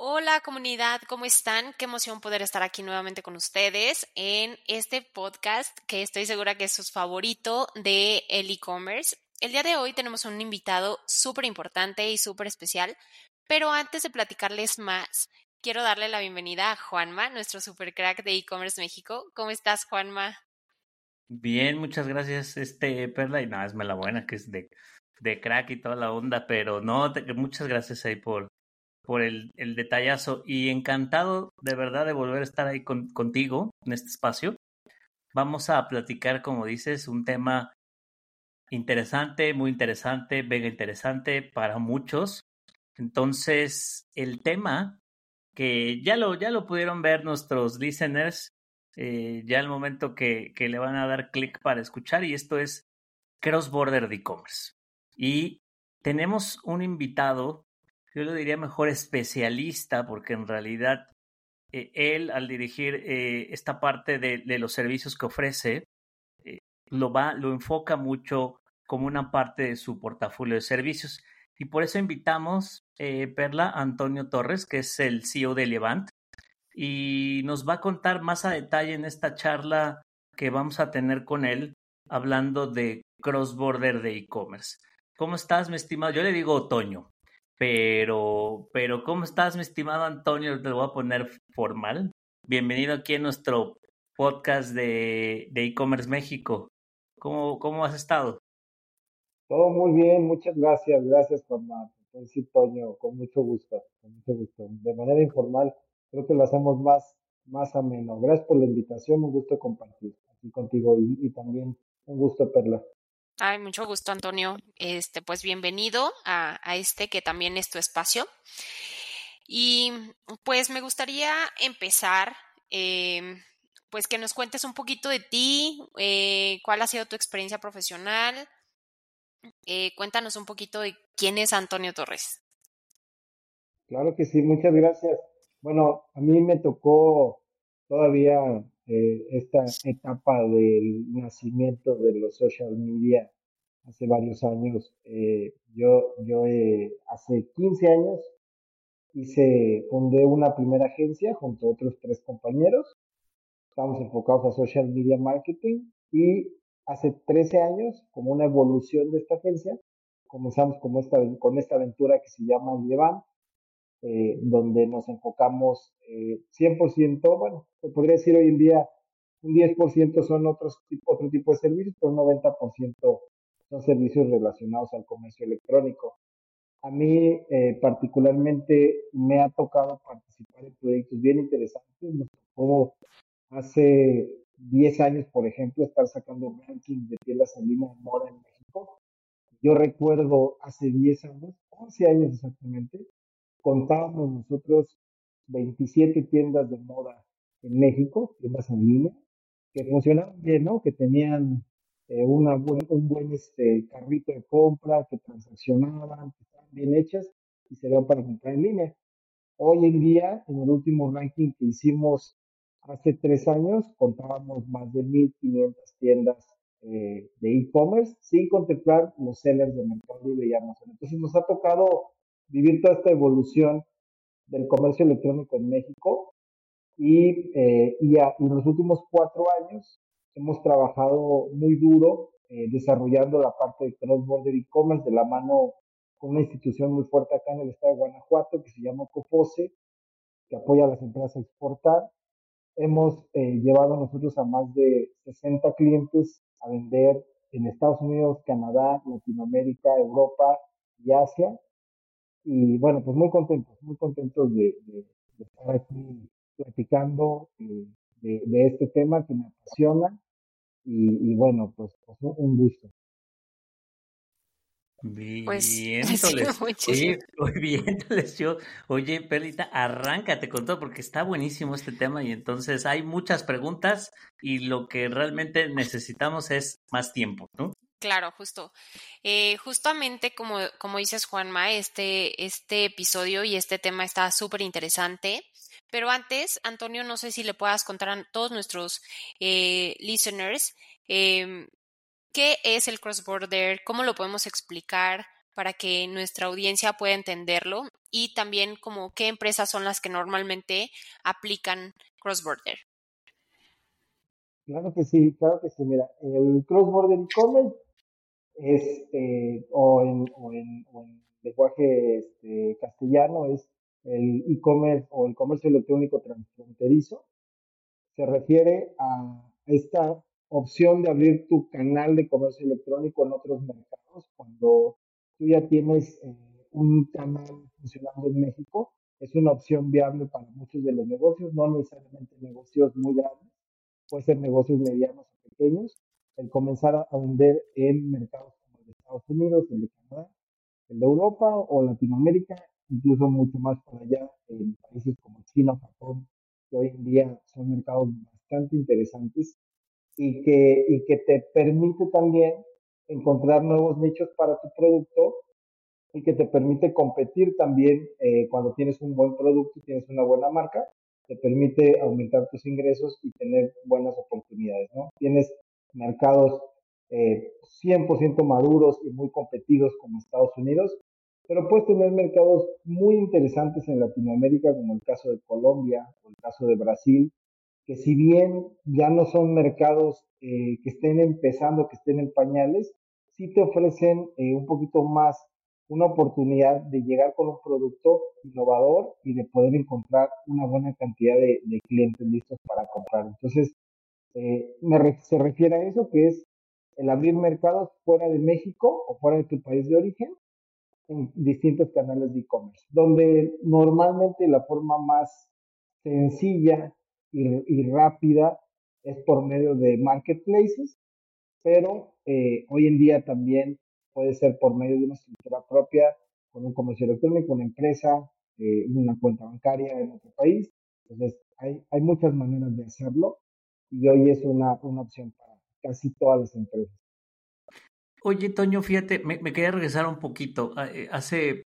Hola comunidad, ¿cómo están? Qué emoción poder estar aquí nuevamente con ustedes en este podcast que estoy segura que es su favorito de el e-commerce. El día de hoy tenemos un invitado súper importante y súper especial, pero antes de platicarles más, quiero darle la bienvenida a Juanma, nuestro super crack de e-commerce México. ¿Cómo estás, Juanma? Bien, muchas gracias, este Perla, y nada, es la buena que es de, de crack y toda la onda, pero no, muchas gracias ahí por, por el, detallazo y encantado de verdad de volver a estar ahí con, contigo en este espacio. Vamos a platicar, como dices, un tema interesante, muy interesante, mega interesante para muchos. Entonces, el tema que ya lo, ya lo pudieron ver nuestros listeners, eh, ya el momento que, que le van a dar clic para escuchar, y esto es Cross Border de e-commerce. Y tenemos un invitado yo lo diría mejor especialista, porque en realidad eh, él al dirigir eh, esta parte de, los servicios que ofrece, eh, lo, va, lo enfoca mucho como una parte de su portafolio de servicios. Y por eso invitamos, Perla, Antonio Torres, que es el CEO de Levant, y nos va a contar más a detalle en esta charla que vamos a tener con él, hablando de cross-border de e-commerce. ¿Cómo estás, mi estimado? Yo le digo otoño. Pero, pero, ¿cómo estás, mi estimado Antonio? Te lo voy a poner formal. Bienvenido aquí a nuestro podcast de e-commerce México. ¿Cómo, ¿Cómo has estado? Todo muy bien, muchas gracias. Gracias, Juan decir Toño, con mucho gusto, con mucho gusto. De manera informal, creo que lo hacemos más, más ameno. Gracias por la invitación, un gusto compartir aquí contigo y también un gusto, Perla. Ay, mucho gusto, Antonio. Este, pues bienvenido a, a, este que también es tu espacio. Y pues me gustaría empezar, eh, pues que nos cuentes un poquito de ti, eh, cuál ha sido tu experiencia profesional. Eh, cuéntanos un poquito de quién es Antonio Torres. Claro que sí, muchas gracias. Bueno, a mí me tocó todavía eh, esta etapa del nacimiento de los social media hace varios años. Eh, yo yo eh, hace 15 años hice, fundé una primera agencia junto a otros tres compañeros. Estamos enfocados a social media marketing y hace 13 años, como una evolución de esta agencia, comenzamos como esta, con esta aventura que se llama Llevan, eh, donde nos enfocamos eh, 100%, bueno, se podría decir hoy en día un 10% son otros, otro tipo de servicios, pero un 90% son servicios relacionados al comercio electrónico. A mí eh, particularmente me ha tocado participar en proyectos bien interesantes. Nos tocó hace 10 años, por ejemplo, estar sacando rankings de tiendas en línea de moda en México. Yo recuerdo hace 10 años, 11 años exactamente, contábamos nosotros 27 tiendas de moda en México, tiendas en línea, que funcionaban bien, ¿no? Que tenían eh, una un buen este, carrito de compra, que transaccionaban, que estaban bien hechas y se servían para comprar en línea. Hoy en día, en el último ranking que hicimos hace tres años, contábamos más de 1.500 tiendas eh, de e-commerce, sin contemplar los sellers de Mercado y Amazon. Entonces nos ha tocado vivir toda esta evolución del comercio electrónico en México y, eh, en los últimos cuatro años hemos trabajado muy duro eh, desarrollando la parte de cross-border e-commerce de la mano con una institución muy fuerte acá en el estado de Guanajuato que se llama COFOSE, que apoya a las empresas a exportar. Hemos eh, llevado nosotros a más de 60 clientes a vender en Estados Unidos, Canadá, Latinoamérica, Europa y Asia y bueno, pues muy contentos, muy contentos de, de, de estar aquí platicando eh, de, de, este tema que me apasiona y, y bueno, pues, pues, un gusto. Bien, pues, oye, bien, yo, oye, Perlita, arráncate con todo porque está buenísimo este tema y entonces hay muchas preguntas y lo que realmente necesitamos es más tiempo, ¿no? Claro, justo. Eh, justamente como, como dices, Juanma, este, este episodio y este tema está súper interesante. Pero antes, Antonio, no sé si le puedas contar a todos nuestros eh, listeners eh, qué es el cross-border, cómo lo podemos explicar para que nuestra audiencia pueda entenderlo y también como qué empresas son las que normalmente aplican cross-border. Claro que sí, claro que sí. Mira, el cross-border e-commerce es, eh, o, en, o, en, lenguaje este, castellano, es el e-commerce o el comercio electrónico transfronterizo. Se refiere a esta opción de abrir tu canal de comercio electrónico en otros mercados cuando tú ya tienes eh, un canal funcionando en México. Es una opción viable para muchos de los negocios, no necesariamente negocios muy grandes, puede ser negocios medianos o pequeños, el comenzar a vender en mercados como el de Estados Unidos, el de Canadá, el de Europa o Latinoamérica, incluso mucho más para allá en países como China Japón, que hoy en día son mercados bastante interesantes y que, y que te permite también encontrar nuevos nichos para tu producto y que te permite competir también eh, cuando tienes un buen producto tienes una buena marca, te permite aumentar tus ingresos y tener buenas oportunidades, ¿no? Tienes mercados eh, 100% maduros y muy competidos como Estados Unidos, pero puedes tener mercados muy interesantes en Latinoamérica, como el caso de Colombia o el caso de Brasil, que si bien ya no son mercados eh, que estén empezando, que estén en pañales, sí te ofrecen eh, un poquito más una oportunidad de llegar con un producto innovador y de poder encontrar una buena cantidad de, clientes listos para comprar. Entonces, eh, se refiere a eso, que es el abrir mercados fuera de México o fuera de tu país de origen en distintos canales de e-commerce, donde normalmente la forma más sencilla y, rápida es por medio de marketplaces, pero eh, hoy en día también puede ser por medio de una estructura propia, con un comercio electrónico, una empresa, eh, una cuenta bancaria en otro país. Entonces, hay, hay muchas maneras de hacerlo y hoy es una, una opción para casi todas las empresas. Oye, Toño, fíjate, me, me quería regresar un poquito. Ah, eh, hace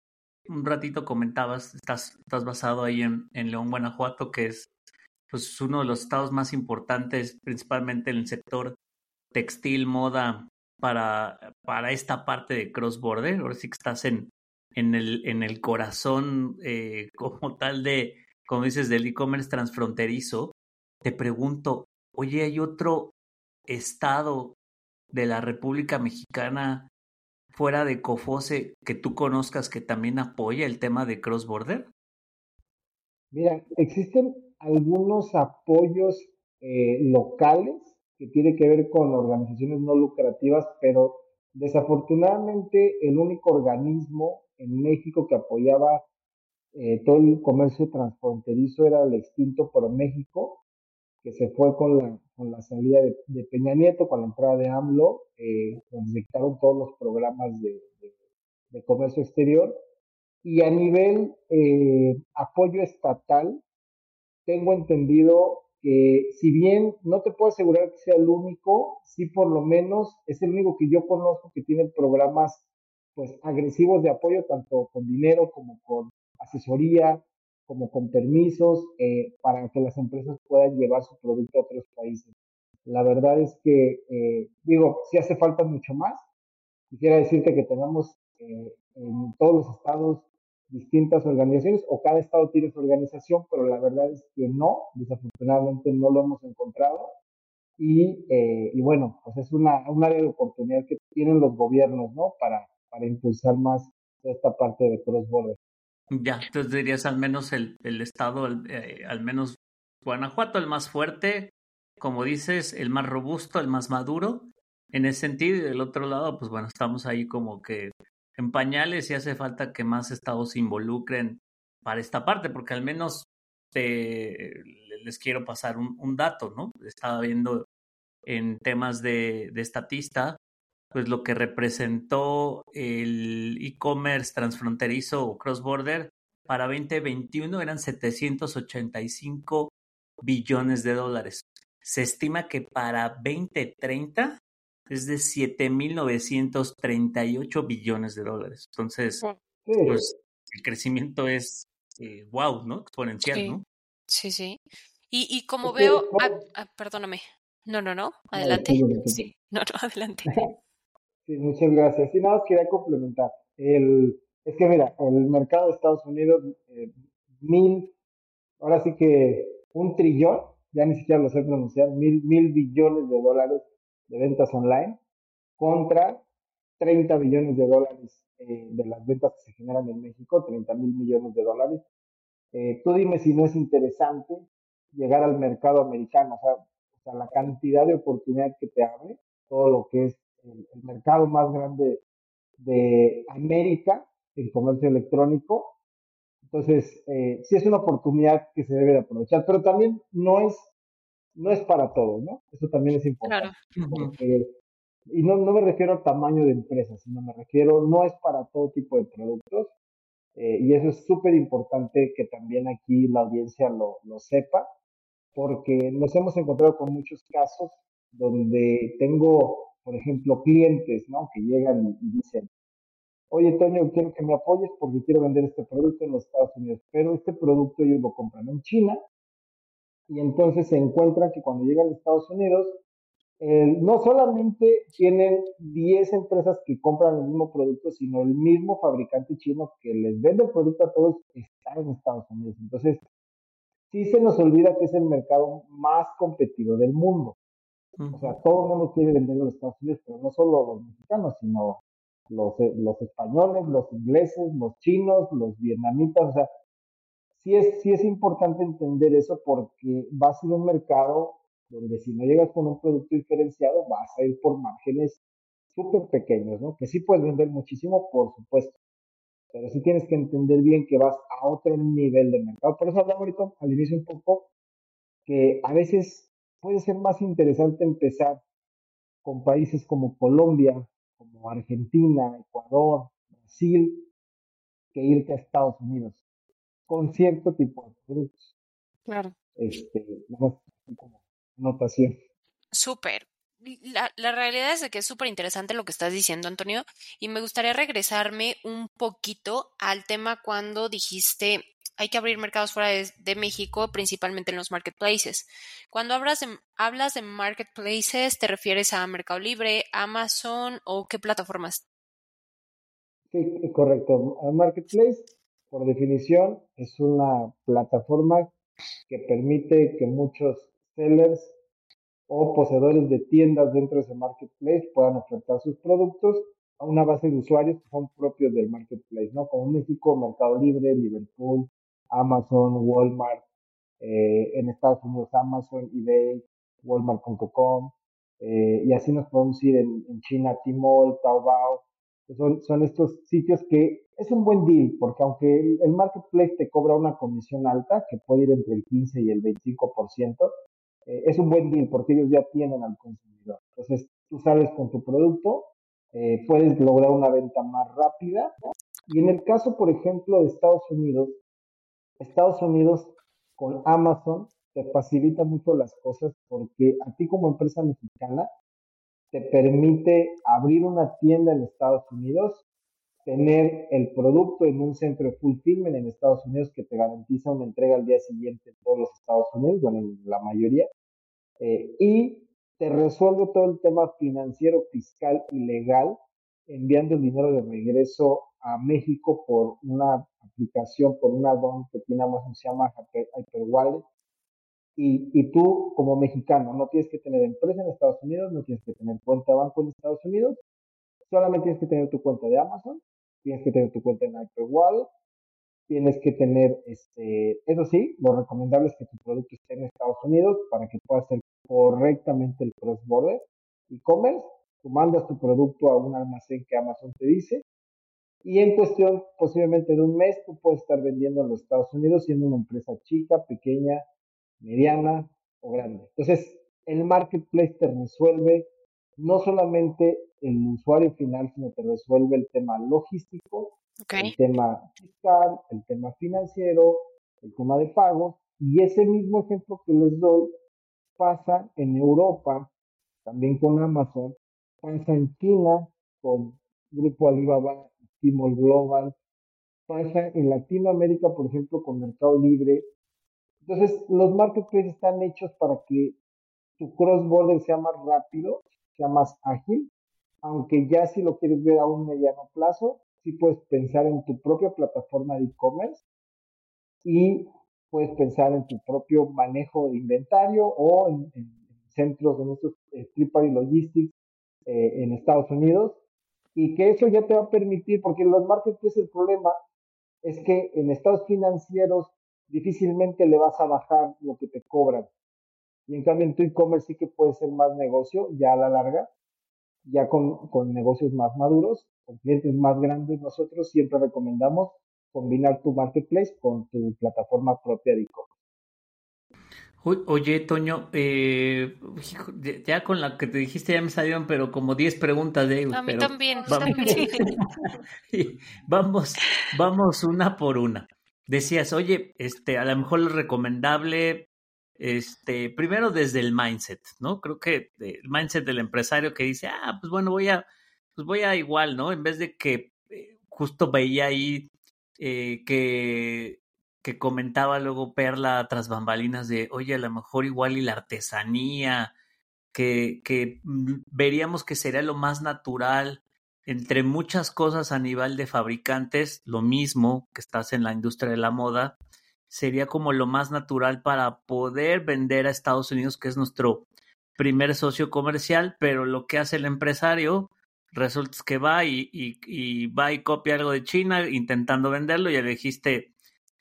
un ratito comentabas, estás, estás basado ahí en, en León, Guanajuato, que es pues uno de los estados más importantes, principalmente en el sector textil, moda, para, para esta parte de cross border. Ahora sí que estás en, en, el, en el corazón eh, como tal de, como dices, del e-commerce transfronterizo. Te pregunto, oye, ¿hay otro estado de la República Mexicana fuera de Cofose que tú conozcas que también apoya el tema de cross border? Mira, existen algunos apoyos eh, locales que tienen que ver con organizaciones no lucrativas, pero desafortunadamente el único organismo en México que apoyaba eh, todo el comercio transfronterizo era el extinto Pro México, que se fue con la, con la salida de, Peña Nieto, con la entrada de AMLO, eh, donde dictaron todos los programas de, de, comercio exterior. Y a nivel eh, apoyo estatal, tengo entendido que si bien no te puedo asegurar que sea el único, sí por lo menos es el único que yo conozco que tiene programas pues agresivos de apoyo, tanto con dinero como con asesoría, como con permisos, eh, para que las empresas puedan llevar su producto a otros países. La verdad es que, eh, digo, si hace falta mucho más. Quisiera decirte que tenemos eh, en todos los estados distintas organizaciones o cada estado tiene su organización, pero la verdad es que no, desafortunadamente no lo hemos encontrado. Y, eh, y bueno, pues es una, un área de oportunidad que tienen los gobiernos, ¿no? Para, para impulsar más esta parte de cross-border. Ya, entonces dirías al menos el, el estado, eh, al menos Guanajuato, el más fuerte, como dices, el más robusto, el más maduro, en ese sentido, y del otro lado, pues bueno, estamos ahí como que en pañales y hace falta que más estados se involucren para esta parte, porque al menos les quiero pasar un, dato, ¿no? Estaba viendo en temas de, de estatista, pues lo que representó el e-commerce transfronterizo o cross-border para 2021 eran 785 billones de dólares. Se estima que para 2030 es de 7.938 billones de dólares. Entonces, pues el crecimiento es wow, eh, ¿no? Exponencial, ¿no? Sí, sí. Y, y como veo, ah, ah, perdóname. No, no, no, adelante. Sí, no, no, adelante. Sí, muchas gracias. Y nada, quería complementar. El, es que mira, el mercado de Estados Unidos, eh, mil, ahora sí que un trillón, ya ni siquiera lo sé pronunciar, mil, mil billones de dólares de ventas online contra 30 billones de dólares eh, de las ventas que se generan en México, 30 mil millones de dólares. Eh, tú dime si no es interesante llegar al mercado americano, o sea, o sea, la cantidad de oportunidad que te abre, todo lo que es el, el mercado más grande de América en comercio electrónico. Entonces, eh, sí es una oportunidad que se debe de aprovechar, pero también no es, no es para todos, ¿no? Eso también es importante. Claro. Porque, y no, no me refiero al tamaño de empresa, sino me refiero, no es para todo tipo de productos. Eh, y eso es súper importante que también aquí la audiencia lo, lo sepa, porque nos hemos encontrado con muchos casos donde tengo, por ejemplo, clientes. Que llegan y dicen, oye, Toño, quiero que me apoyes porque quiero vender este producto en los Estados Unidos, pero este producto ellos lo compran en China y entonces se encuentran que cuando llegan a Estados Unidos, no solamente tienen 10 empresas que compran el mismo producto, sino el mismo fabricante chino que les vende el producto a todos está en Estados Unidos. Entonces, sí se nos olvida que es el mercado más competitivo del mundo. O sea, todo el mundo quiere vender en los Estados Unidos, pero no solo los mexicanos, sino los, eh, los españoles, los ingleses, los chinos, los vietnamitas, o sea, sí es, sí es importante entender eso porque va a ser un mercado donde si no llegas con un producto diferenciado vas a ir por márgenes súper pequeños, ¿no? Que sí puedes vender muchísimo, por supuesto, pero sí tienes que entender bien que vas a otro nivel de mercado. Por eso hablaba ahorita al inicio un poco que a veces puede ser más interesante empezar con países como Colombia, como Argentina, Ecuador, Brasil, que irte a Estados Unidos con cierto tipo de productos. Claro. Este, como notación. Súper. La, la, realidad es de que es súper interesante lo que estás diciendo, Antonio, y me gustaría regresarme un poquito al tema cuando dijiste hay que abrir mercados fuera de, México, principalmente en los marketplaces. Cuando hablas de, hablas de marketplaces, ¿te refieres a Mercado Libre, Amazon o qué plataformas? Sí, correcto. Marketplace, por definición, es una plataforma que permite que muchos sellers o poseedores de tiendas dentro de ese marketplace puedan ofertar sus productos a una base de usuarios que son propios del marketplace, ¿no? Como México, Mercado Libre, Liverpool, Amazon, Walmart, eh, en Estados Unidos Amazon, eBay, Walmart.com, eh, y así nos podemos ir en, China, Tmall, Taobao. Son, son estos sitios que es un buen deal, porque aunque el, el, marketplace te cobra una comisión alta, que puede ir entre el 15 y el 25%, eh, es un buen deal porque ellos ya tienen al consumidor. Entonces, tú sales con tu producto, eh, puedes lograr una venta más rápida. Y en el caso, por ejemplo, de Estados Unidos, Estados Unidos con Amazon te facilita mucho las cosas porque a ti como empresa mexicana te permite abrir una tienda en Estados Unidos, tener el producto en un centro de fulfillment en Estados Unidos que te garantiza una entrega al día siguiente en todos los Estados Unidos, bueno, en la mayoría, eh, y te resuelve todo el tema financiero, fiscal y legal, enviando el dinero de regreso a México por una aplicación, por una DOM que tiene Amazon, se llama Hyperwallet. Y, y tú, como mexicano, no tienes que tener empresa en Estados Unidos, no tienes que tener cuenta de banco en Estados Unidos, solamente tienes que tener tu cuenta de Amazon, tienes que tener tu cuenta en Hyperwallet, tienes que tener, este, eso sí, lo recomendable es que tu producto esté en Estados Unidos para que pueda hacer correctamente el cross-border e-commerce. Tú mandas tu producto a un almacén que Amazon te dice y en cuestión posiblemente de un mes tú puedes estar vendiendo en los Estados Unidos siendo una empresa chica, pequeña, mediana o grande. Entonces, el marketplace te resuelve no solamente el usuario final, sino te resuelve el tema logístico, okay. el tema fiscal, el tema financiero, el tema de pagos. Y ese mismo ejemplo que les doy pasa en Europa, también con Amazon, pasa en China con Grupo Alibaba, Tmall Global, pasa en Latinoamérica, por ejemplo, con Mercado Libre. Entonces, los marketplaces están hechos para que tu cross-border sea más rápido, sea más ágil, aunque ya si lo quieres ver a un mediano plazo, sí puedes pensar en tu propia plataforma de e-commerce y puedes pensar en tu propio manejo de inventario o en, centros de nuestros eh, Tripari Logistics eh, en Estados Unidos y que eso ya te va a permitir, porque los marketplaces el problema es que en estados financieros difícilmente le vas a bajar lo que te cobran. Y en cambio en tu e-commerce sí que puede ser más negocio ya a la larga, ya con, con negocios más maduros, con clientes más grandes. Nosotros siempre recomendamos combinar tu marketplace con tu plataforma propia de e-commerce. Oye, Toño, eh, ya con la que te dijiste ya me salieron, pero como 10 preguntas de... A mí también. Vamos, vamos, una por una. Decías, oye, este, a lo mejor es recomendable, este, primero desde el mindset, ¿no? Creo que el mindset del empresario que dice, ah, pues bueno, voy a, pues voy a igual, ¿no? En vez de que eh, justo veía ahí eh, que que comentaba luego Perla tras bambalinas de, oye, a lo mejor igual y la artesanía, que, que veríamos que sería lo más natural entre muchas cosas a nivel de fabricantes, lo mismo que estás en la industria de la moda, sería como lo más natural para poder vender a Estados Unidos, que es nuestro primer socio comercial, pero lo que hace el empresario resulta que va y, y, y va y copia algo de China intentando venderlo, ya dijiste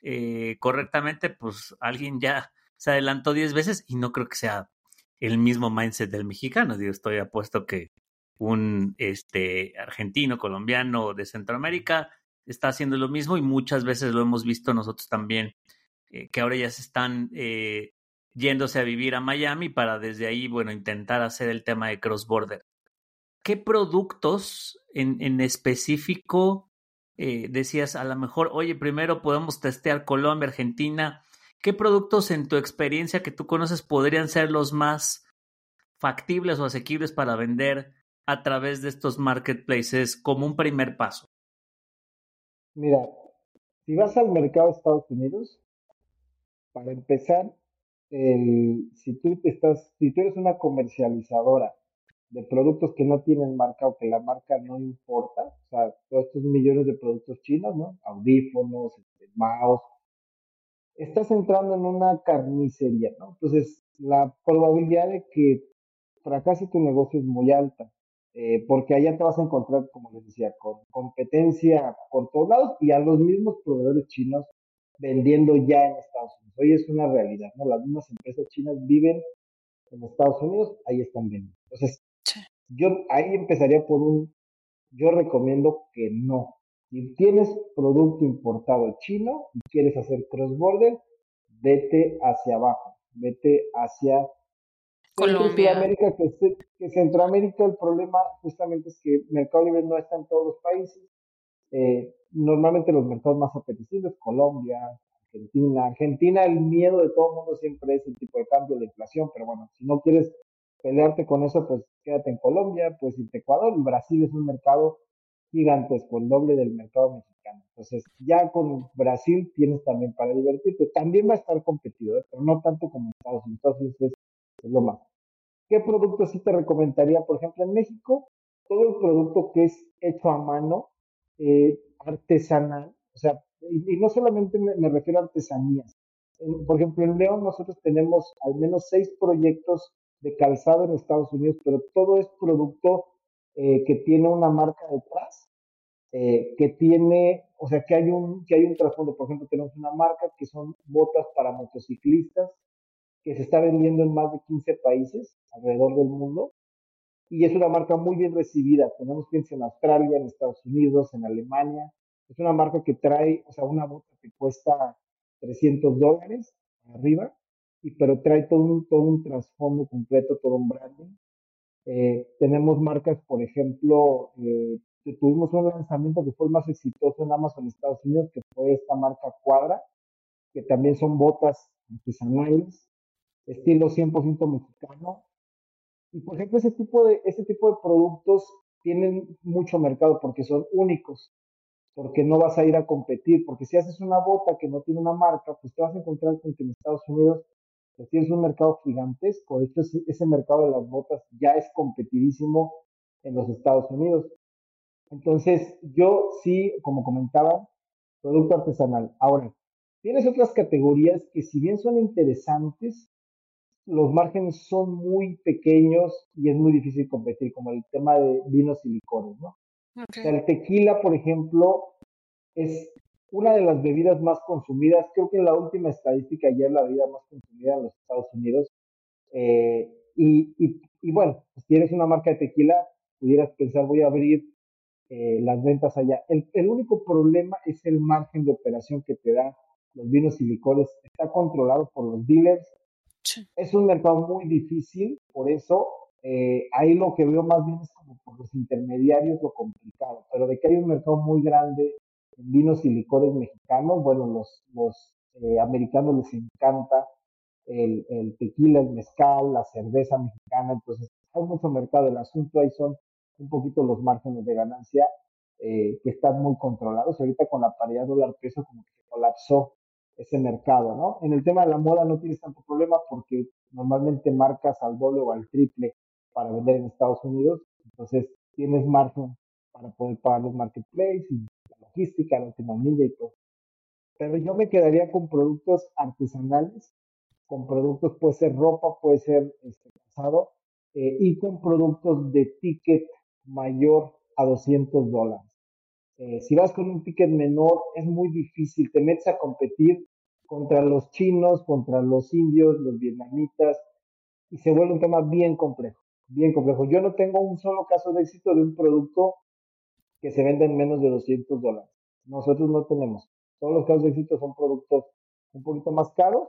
eh, correctamente, pues alguien ya se adelantó 10 veces y no creo que sea el mismo mindset del mexicano. Digo, estoy apuesto que un este, argentino, colombiano de Centroamérica está haciendo lo mismo y muchas veces lo hemos visto nosotros también, eh, que ahora ya se están eh, yéndose a vivir a Miami para desde ahí, bueno, intentar hacer el tema de cross-border. ¿Qué productos en, en específico eh, decías a lo mejor, oye, primero podemos testear Colombia, Argentina. ¿Qué productos en tu experiencia que tú conoces podrían ser los más factibles o asequibles para vender a través de estos marketplaces como un primer paso? Mira, si vas al mercado de Estados Unidos, para empezar, si tú estás, si tú eres una comercializadora de productos que no tienen marca o que la marca no importa, o sea, todos estos millones de productos chinos, ¿no? Audífonos, este, mouse, estás entrando en una carnicería, ¿no? Entonces, la probabilidad de que fracase tu negocio es muy alta, eh, porque allá te vas a encontrar, como les decía, con competencia por todos lados y a los mismos proveedores chinos vendiendo ya en Estados Unidos. Hoy es una realidad, ¿no? Las mismas empresas chinas viven en Estados Unidos, ahí están vendiendo. Entonces, yo ahí empezaría por un, yo recomiendo que no. Si tienes producto importado chino y quieres hacer cross-border, vete hacia abajo, vete hacia Colombia. Centroamérica, que, que, Centroamérica el problema justamente es que Mercado Libre no está en todos los países. Eh, normalmente los mercados más apetecibles, Colombia, Argentina. Argentina, el miedo de todo el mundo siempre es el tipo de cambio, la inflación, pero bueno, si no quieres pelearte con eso, pues quédate en Colombia, pues irte Ecuador. Y Brasil es un mercado gigantesco, el doble del mercado mexicano. Entonces, ya con Brasil tienes también para divertirte. También va a estar competido, pero no tanto como Estados Unidos. Entonces, es, lo más. ¿Qué producto sí te recomendaría? Por ejemplo, en México, todo el producto que es hecho a mano, eh, artesanal, o sea, y, no solamente me, me, refiero a artesanías. por ejemplo, en León nosotros tenemos al menos seis proyectos de calzado en Estados Unidos, pero todo es producto eh, que tiene una marca detrás, eh, que tiene, o sea, que hay un, que hay un trasfondo. Por ejemplo, tenemos una marca que son botas para motociclistas, que se está vendiendo en más de 15 países alrededor del mundo. Y es una marca muy bien recibida. Tenemos clientes en Australia, en Estados Unidos, en Alemania. Es una marca que trae, o sea, una bota que cuesta 300 dólares arriba pero trae todo un, todo un trasfondo completo, todo un branding. Eh, tenemos marcas, por ejemplo, eh, tuvimos un lanzamiento que fue el más exitoso en Amazon Estados Unidos, que fue esta marca Cuadra, que también son botas artesanales, estilo 100% mexicano. Y por ejemplo, ese tipo, de, ese tipo de productos tienen mucho mercado porque son únicos, porque no vas a ir a competir, porque si haces una bota que no tiene una marca, pues te vas a encontrar con que en Estados Unidos sí es un mercado gigantesco. De hecho, ese mercado de las botas ya es competidísimo en los Estados Unidos. Entonces, yo sí, como comentaba, producto artesanal. Ahora, tienes otras categorías que si bien son interesantes, los márgenes son muy pequeños y es muy difícil competir, como el tema de vinos y licores, ¿no? O sea, el tequila, por ejemplo, es una de las bebidas más consumidas. Creo que en la última estadística ya es la bebida más consumida en los Estados Unidos. Eh, y, y, y, bueno, si eres una marca de tequila, pudieras pensar, voy a abrir eh, las ventas allá. El, el, único problema es el margen de operación que te da los vinos y licores. Está controlado por los dealers. Sí. Es un mercado muy difícil, por eso eh, ahí lo que veo más bien es como por los intermediarios lo complicado, pero de que hay un mercado muy grande vinos y licores mexicanos, bueno, los, los eh, americanos les encanta el, el, tequila, el mezcal, la cerveza mexicana, entonces hay mucho mercado, el asunto ahí son un poquito los márgenes de ganancia eh, que están muy controlados, ahorita con la paridad dólar-peso como que colapsó ese mercado, ¿no? En el tema de la moda no tienes tanto problema porque normalmente marcas al doble o al triple para vender en Estados Unidos, entonces tienes margen para poder pagar los marketplaces y logística, la y todo. Pero yo me quedaría con productos artesanales, con productos, puede ser ropa, puede ser este, calzado, eh, y con productos de ticket mayor a 200 dólares. Eh, si vas con un ticket menor, es muy difícil, te metes a competir contra los chinos, contra los indios, los vietnamitas, y se vuelve un tema bien complejo, bien complejo. Yo no tengo un solo caso de éxito de un producto que se vende en menos de 200 dólares. Nosotros no tenemos. Todos los casos de éxito son productos un poquito más caros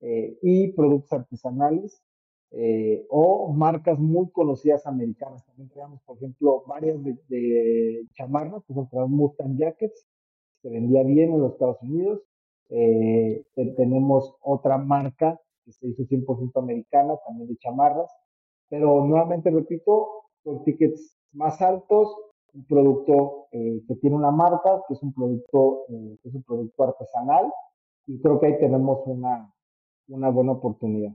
eh, y productos artesanales eh, o marcas muy conocidas americanas. También tenemos, por ejemplo, varias de, de chamarras, que son Mustang Jackets, se vendía bien en los Estados Unidos. Eh, tenemos otra marca que se hizo 100% americana, también de chamarras, pero nuevamente repito, con tickets más altos, un producto eh, que tiene una marca, que es un producto, eh, que es un producto artesanal, y creo que ahí tenemos una, una buena oportunidad.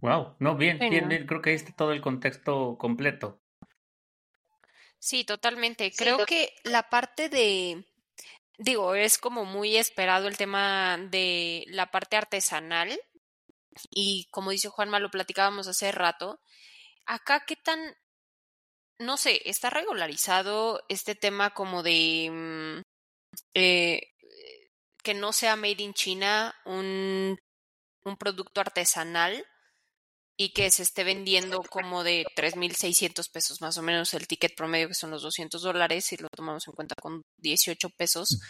Wow, no, bien, bien, bien, creo que ahí está todo el contexto completo. Sí, totalmente. Creo que la parte de, digo, es como muy esperado el tema de la parte artesanal y como dice Juanma, lo platicábamos hace rato. Acá, ¿qué tan, no sé, está regularizado este tema como de mm, eh, que no sea made in China un, un producto artesanal? y que se esté vendiendo como de 3.600 pesos más o menos el ticket promedio, que son los 200 dólares, si lo tomamos en cuenta con 18 pesos.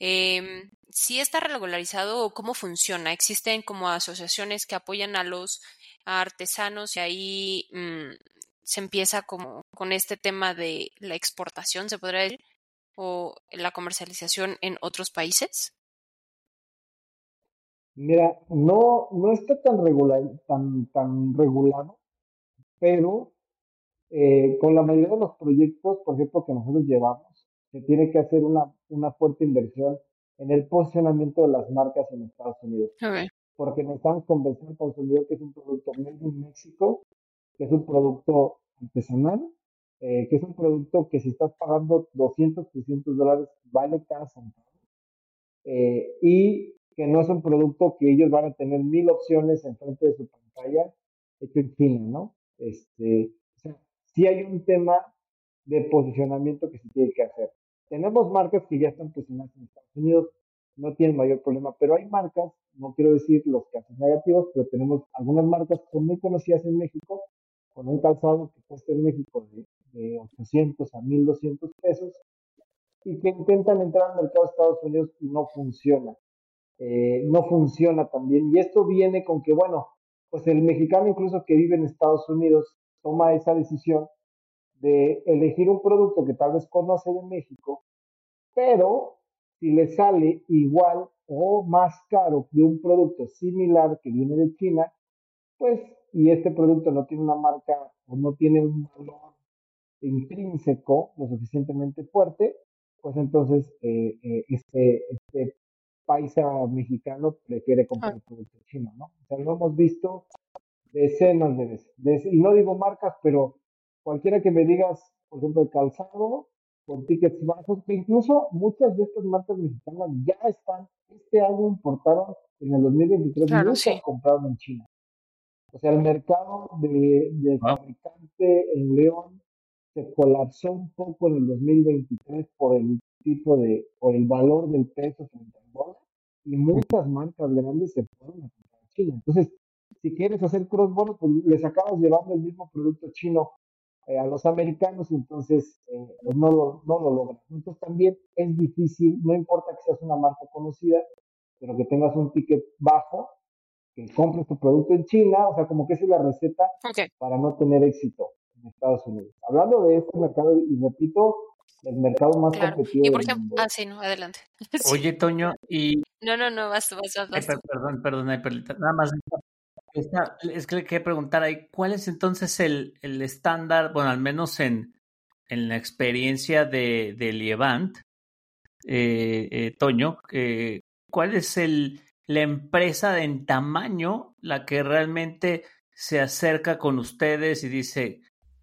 Eh, ¿Sí está regularizado o cómo funciona? ¿Existen como asociaciones que apoyan a los artesanos y ahí mmm, se empieza como con este tema de la exportación, se podría decir, o la comercialización en otros países? Mira, no, no está tan regular, tan, tan regulado, pero eh, con la mayoría de los proyectos, por ejemplo, que nosotros llevamos, se tiene que hacer una, una fuerte inversión en el posicionamiento de las marcas en Estados Unidos. Okay. Porque necesitamos convencer al consumidor que es un producto made in México, que es un producto artesanal, eh, que es un producto que si estás pagando 200, 300 dólares, vale cada centavo. Eh, y que no es un producto que ellos van a tener mil opciones enfrente de su pantalla hecho en China, ¿no? Este, o sea, sí hay un tema de posicionamiento que se tiene que hacer. Tenemos marcas que ya están posicionadas en Estados Unidos, no tienen mayor problema, pero hay marcas, no quiero decir los casos negativos, pero tenemos algunas marcas que son muy conocidas en México, un calzado que cuesta en México de, de 800 a 1200 pesos, y que intentan entrar al mercado de Estados Unidos y no funciona eh, no funciona también. Y esto viene con que, bueno, pues el mexicano incluso que vive en Estados Unidos toma esa decisión de elegir un producto que tal vez conoce de México, pero si le sale igual o más caro de un producto similar que viene de China, pues, y este producto no tiene una marca o no tiene un valor intrínseco lo suficientemente fuerte, pues entonces eh, eh, este, este paisa mexicano prefiere comprar ah. producto chino, ¿no? O sea, lo hemos visto decenas de veces. y no digo marcas, pero cualquiera que me digas por ejemplo, de calzado, con tickets bajos, que incluso muchas de estas marcas mexicanas ya están, este año importaron, en el 2023, claro, muchas compraron en China. O sea, el mercado de, de fabricante en León se colapsó un poco en el 2023 por el tipo de, por el valor del peso frente al dólar, y muchas marcas grandes se fueron a comprar China. Entonces, si quieres hacer cross-border, pues les acabas llevando el mismo producto chino eh, a los americanos, entonces eh, pues no, lo, no lo logran. Entonces también es difícil, no importa que seas una marca conocida, pero que tengas un ticket bajo, compres tu producto en China, o sea, como que esa es la receta para no tener éxito en Estados Unidos. Hablando de este mercado, y repito, el mercado más competitivo. Y por ejemplo, ah, sí, no, adelante. Oye, Toño, y. No, no, no, vas vas, vas. perdón, perdón, Perlita. Nada más es que le quería preguntar ahí, ¿cuál es entonces el, el estándar, bueno, al menos en, en la experiencia de, de Lievant, eh, eh, Toño, eh, ¿cuál es el, la empresa en tamaño la que realmente se acerca con ustedes y dice,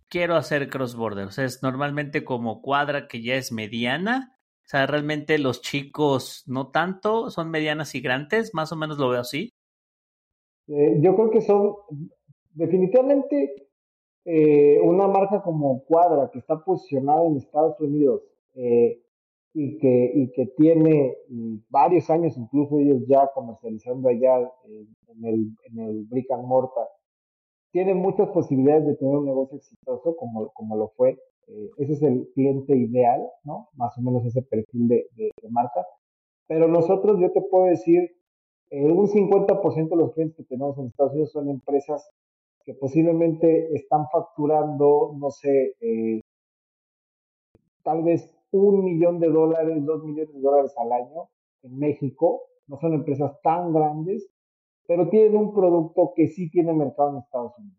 quiero hacer cross-border? O sea, es normalmente como cuadra que ya es mediana. O sea, realmente los chicos no tanto, son medianas y grandes, más o menos lo veo así. Eh, yo creo que son definitivamente eh, una marca como Cuadra que está posicionada en Estados Unidos eh, y, que, y que tiene varios años, incluso ellos ya comercializando allá en, el, en el brick and mortar, tiene muchas posibilidades de tener un negocio exitoso como, como lo fue. ese es el cliente ideal, ¿no? Más o menos ese perfil de, de marca. Pero nosotros, yo te puedo decir, eh, un 50% de los clientes que tenemos en Estados Unidos son empresas que posiblemente están facturando, no sé, eh, tal vez un millón de dólares, dos millones de dólares al año en México. No son empresas tan grandes, pero tienen un producto que sí tiene mercado en Estados Unidos.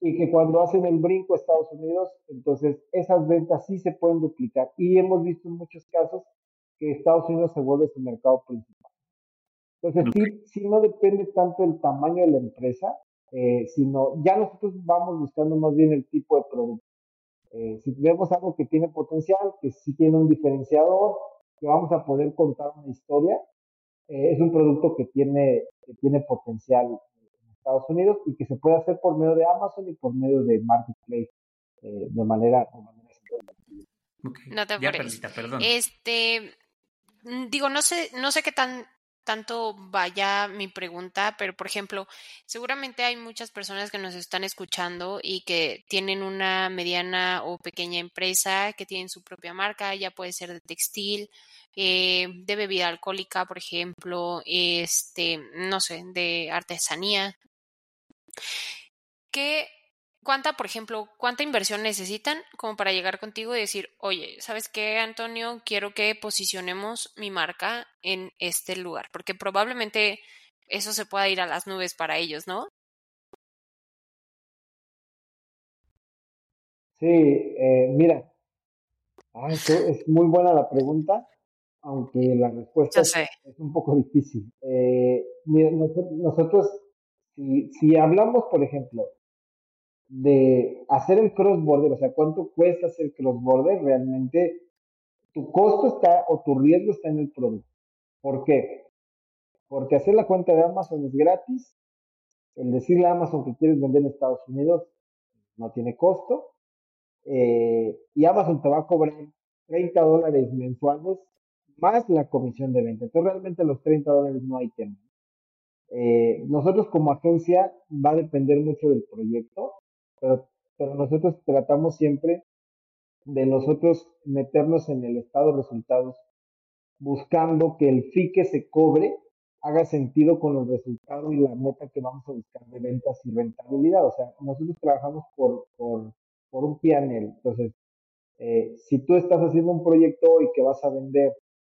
Y que cuando hacen el brinco a Estados Unidos, entonces esas ventas sí se pueden duplicar. Y hemos visto en muchos casos que Estados Unidos se vuelve su mercado principal. Entonces, sí, no depende tanto del tamaño de la empresa, eh, sino ya nosotros vamos buscando más bien el tipo de producto. Eh, si vemos algo que tiene potencial, que sí tiene un diferenciador, que vamos a poder contar una historia, eh, es un producto que tiene, que tiene potencial en Estados Unidos y que se puede hacer por medio de Amazon y por medio de Marketplace de manera, de manera No te perdón. Este, mm, digo, no sé, no sé qué tan tanto vaya mi pregunta, pero por ejemplo, seguramente hay muchas personas que nos están escuchando y que tienen una mediana o pequeña empresa, que tienen su propia marca, ya puede ser de textil, eh, de bebida alcohólica, por ejemplo, este, no sé, de artesanía. ¿Qué ¿Cuánta, por ejemplo, cuánta inversión necesitan como para llegar contigo y decir, oye, ¿sabes qué, Antonio? Quiero que posicionemos mi marca en este lugar, porque probablemente eso se pueda ir a las nubes para ellos, ¿no? Sí, eh, mira, ah, es muy buena la pregunta, aunque la respuesta es, un poco difícil. Eh, nosotros, si, si hablamos, por ejemplo, de hacer el cross-border, o sea, cuánto cuesta hacer cross-border, realmente tu costo está o tu riesgo está en el producto. ¿Por qué? Porque hacer la cuenta de Amazon es gratis, el decirle a Amazon que quieres vender en Estados Unidos no tiene costo, eh, y Amazon te va a cobrar 30 dólares mensuales más la comisión de venta. Entonces realmente los 30 dólares no hay tema. Eh, nosotros como agencia va a depender mucho del proyecto pero, pero nosotros tratamos siempre de nosotros meternos en el estado de resultados, buscando que el fee que se cobre haga sentido con los resultados y la meta que vamos a buscar de ventas y rentabilidad. O sea, nosotros trabajamos por, por, por un PNL. Entonces, eh, si tú estás haciendo un proyecto hoy que vas a vender,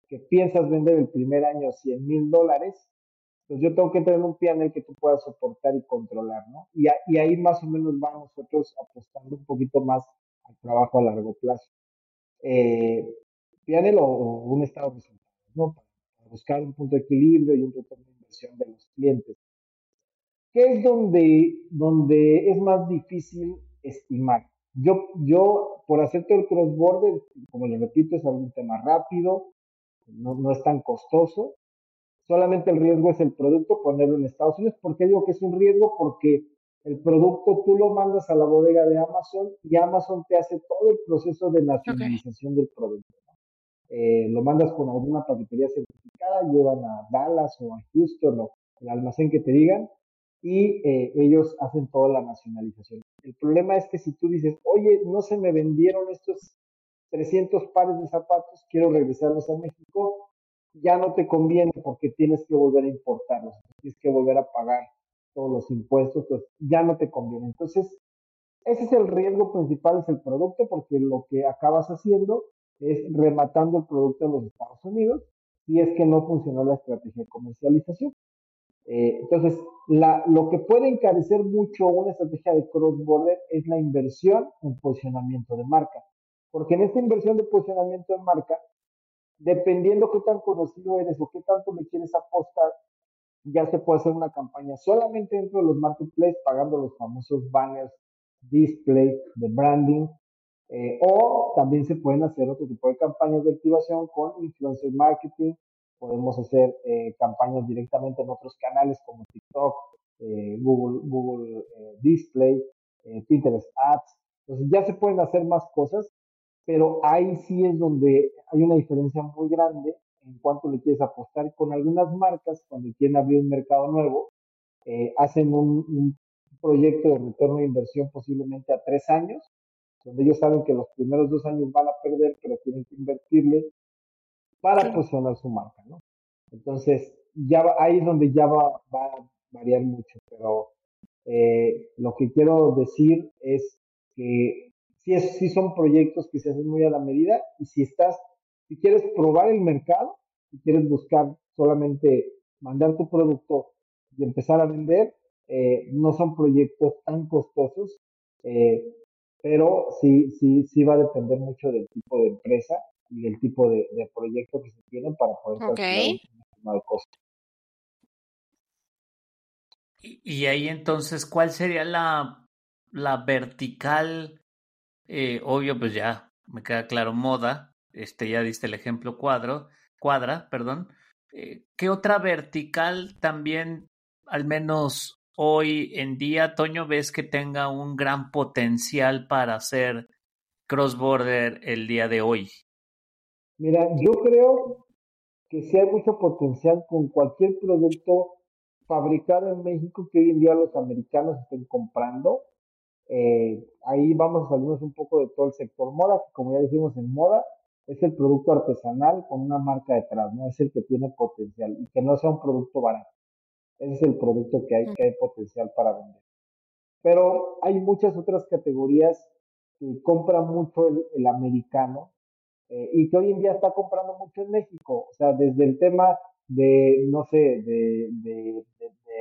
que piensas vender el primer año 100 mil dólares, pues yo tengo que tener un PNL que tú puedas soportar y controlar, ¿no? Y, y ahí más o menos vamos nosotros apostando un poquito más al trabajo a largo plazo. Eh, PNL o, un estado de resultados, ¿no? Para buscar un punto de equilibrio y un retorno de inversión de los clientes. ¿Qué es donde, donde es más difícil estimar? Yo, yo, por hacer todo el cross-border, como les repito, es algún tema rápido, no, no es tan costoso. Solamente el riesgo es el producto, ponerlo en Estados Unidos. ¿Por qué digo que es un riesgo? Porque el producto tú lo mandas a la bodega de Amazon y Amazon te hace todo el proceso de nacionalización del producto. Eh, lo mandas con alguna paquetería certificada, llevan a Dallas o a Houston o el almacén que te digan y eh, ellos hacen toda la nacionalización. El problema es que si tú dices, oye, no se me vendieron estos 300 pares de zapatos, quiero regresarlos a México, ya no te conviene porque tienes que volver a importarlos, tienes que volver a pagar todos los impuestos, pues ya no te conviene. Entonces, ese es el riesgo principal, es el producto, porque lo que acabas haciendo es rematando el producto en los Estados Unidos si es que no funcionó la estrategia de comercialización. Eh, entonces, lo que puede encarecer mucho una estrategia de cross-border es la inversión en posicionamiento de marca. Porque en esta inversión de posicionamiento de marca, dependiendo qué tan conocido eres o qué tanto le quieres apostar, ya se puede hacer una campaña solamente dentro de los marketplaces, pagando los famosos banners, display de branding, eh, o también se pueden hacer otro tipo de campañas de activación con influencer marketing. Podemos hacer eh, campañas directamente en otros canales como TikTok, eh, Google, Google Display, Pinterest Ads. Entonces ya se pueden hacer más cosas, pero ahí sí es donde hay una diferencia muy grande en cuanto le quieres apostar. Con algunas marcas, cuando quieren abrir un mercado nuevo, hacen un, un proyecto de retorno de inversión posiblemente a tres años donde ellos saben que los primeros dos años van a perder, pero tienen que invertirle para posicionar su marca, ¿no? Entonces, ya ahí es donde ya va, a variar mucho, pero eh, lo que quiero decir es que sí, es, sí son proyectos que se hacen muy a la medida y si estás, si quieres probar el mercado, si quieres buscar solamente mandar tu producto y empezar a vender, eh, no son proyectos tan costosos. Eh, pero sí, sí, sí va a depender mucho del tipo de empresa y del tipo de, proyecto que se tienen para poder calcular un de costo. Y, ahí entonces, ¿cuál sería la, la vertical? Eh, obvio, pues ya me queda claro, moda. Este ya diste el ejemplo cuadro, cuadra, perdón. Eh, ¿Qué otra vertical también, al menos hoy en día, Toño, ves que tenga un gran potencial para hacer cross-border el día de hoy? Mira, yo creo que sí hay mucho potencial con cualquier producto fabricado en México que hoy en día los americanos estén comprando. Eh, ahí vamos a salirnos un poco de todo el sector moda, que como ya dijimos en moda, es el producto artesanal con una marca detrás, ¿no? Es el que tiene potencial y que no sea un producto barato. Ese es el producto que hay, que hay potencial para vender. Pero hay muchas otras categorías que compra mucho el, americano eh, y que hoy en día está comprando mucho en México. O sea, desde el tema de, no sé, de,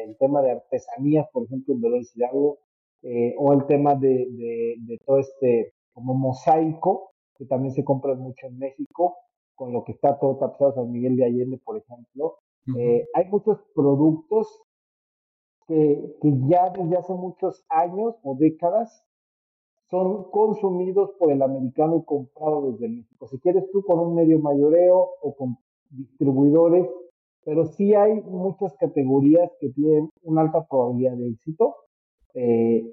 el tema de artesanías, por ejemplo, en Dolores Hidalgo, eh, o el tema de, de, todo este como mosaico, que también se compra mucho en México, con lo que está todo tapado San Miguel de Allende, por ejemplo. Eh, hay muchos productos que, que, ya desde hace muchos años o décadas son consumidos por el americano y comprados desde México. Si quieres tú con un medio mayoreo o con distribuidores, pero sí hay muchas categorías que tienen una alta probabilidad de éxito eh,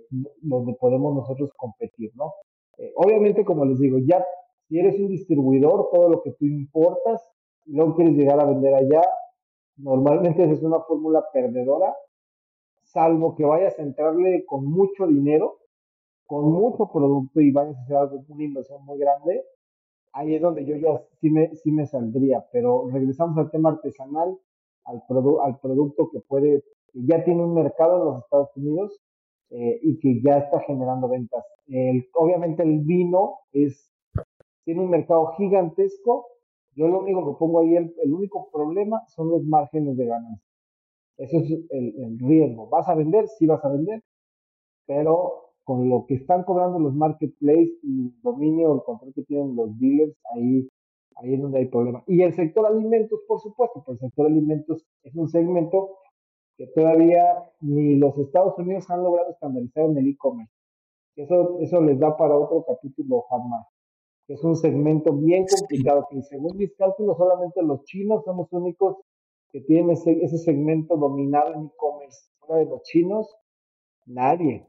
donde podemos nosotros competir, ¿no? Eh, obviamente, como les digo, ya si eres un distribuidor, todo lo que tú importas, y luego quieres llegar a vender allá, Normalmente es una fórmula perdedora, salvo que vayas a entrarle con mucho dinero, con mucho producto y vayas a hacer una inversión muy grande. Ahí es donde yo ya sí me, sí me saldría, pero regresamos al tema artesanal, al, al producto que puede, que ya tiene un mercado en los Estados Unidos eh, y que ya está generando ventas. obviamente el vino es, tiene un mercado gigantesco, yo lo único que pongo ahí, el, único problema son los márgenes de ganancia. Eso es el, riesgo. ¿Vas a vender? Sí vas a vender, pero con lo que están cobrando los marketplaces y el dominio, el control que tienen los dealers, ahí, ahí es donde hay problema. Y el sector alimentos, por supuesto, pues el sector alimentos es un segmento que todavía ni los Estados Unidos han logrado estandarizar en el e-commerce. Eso, eso les da para otro capítulo jamás. Es un segmento bien complicado que según mis cálculos solamente los chinos son los únicos que tienen ese, ese segmento dominado en e-commerce. Fuera de los chinos, nadie.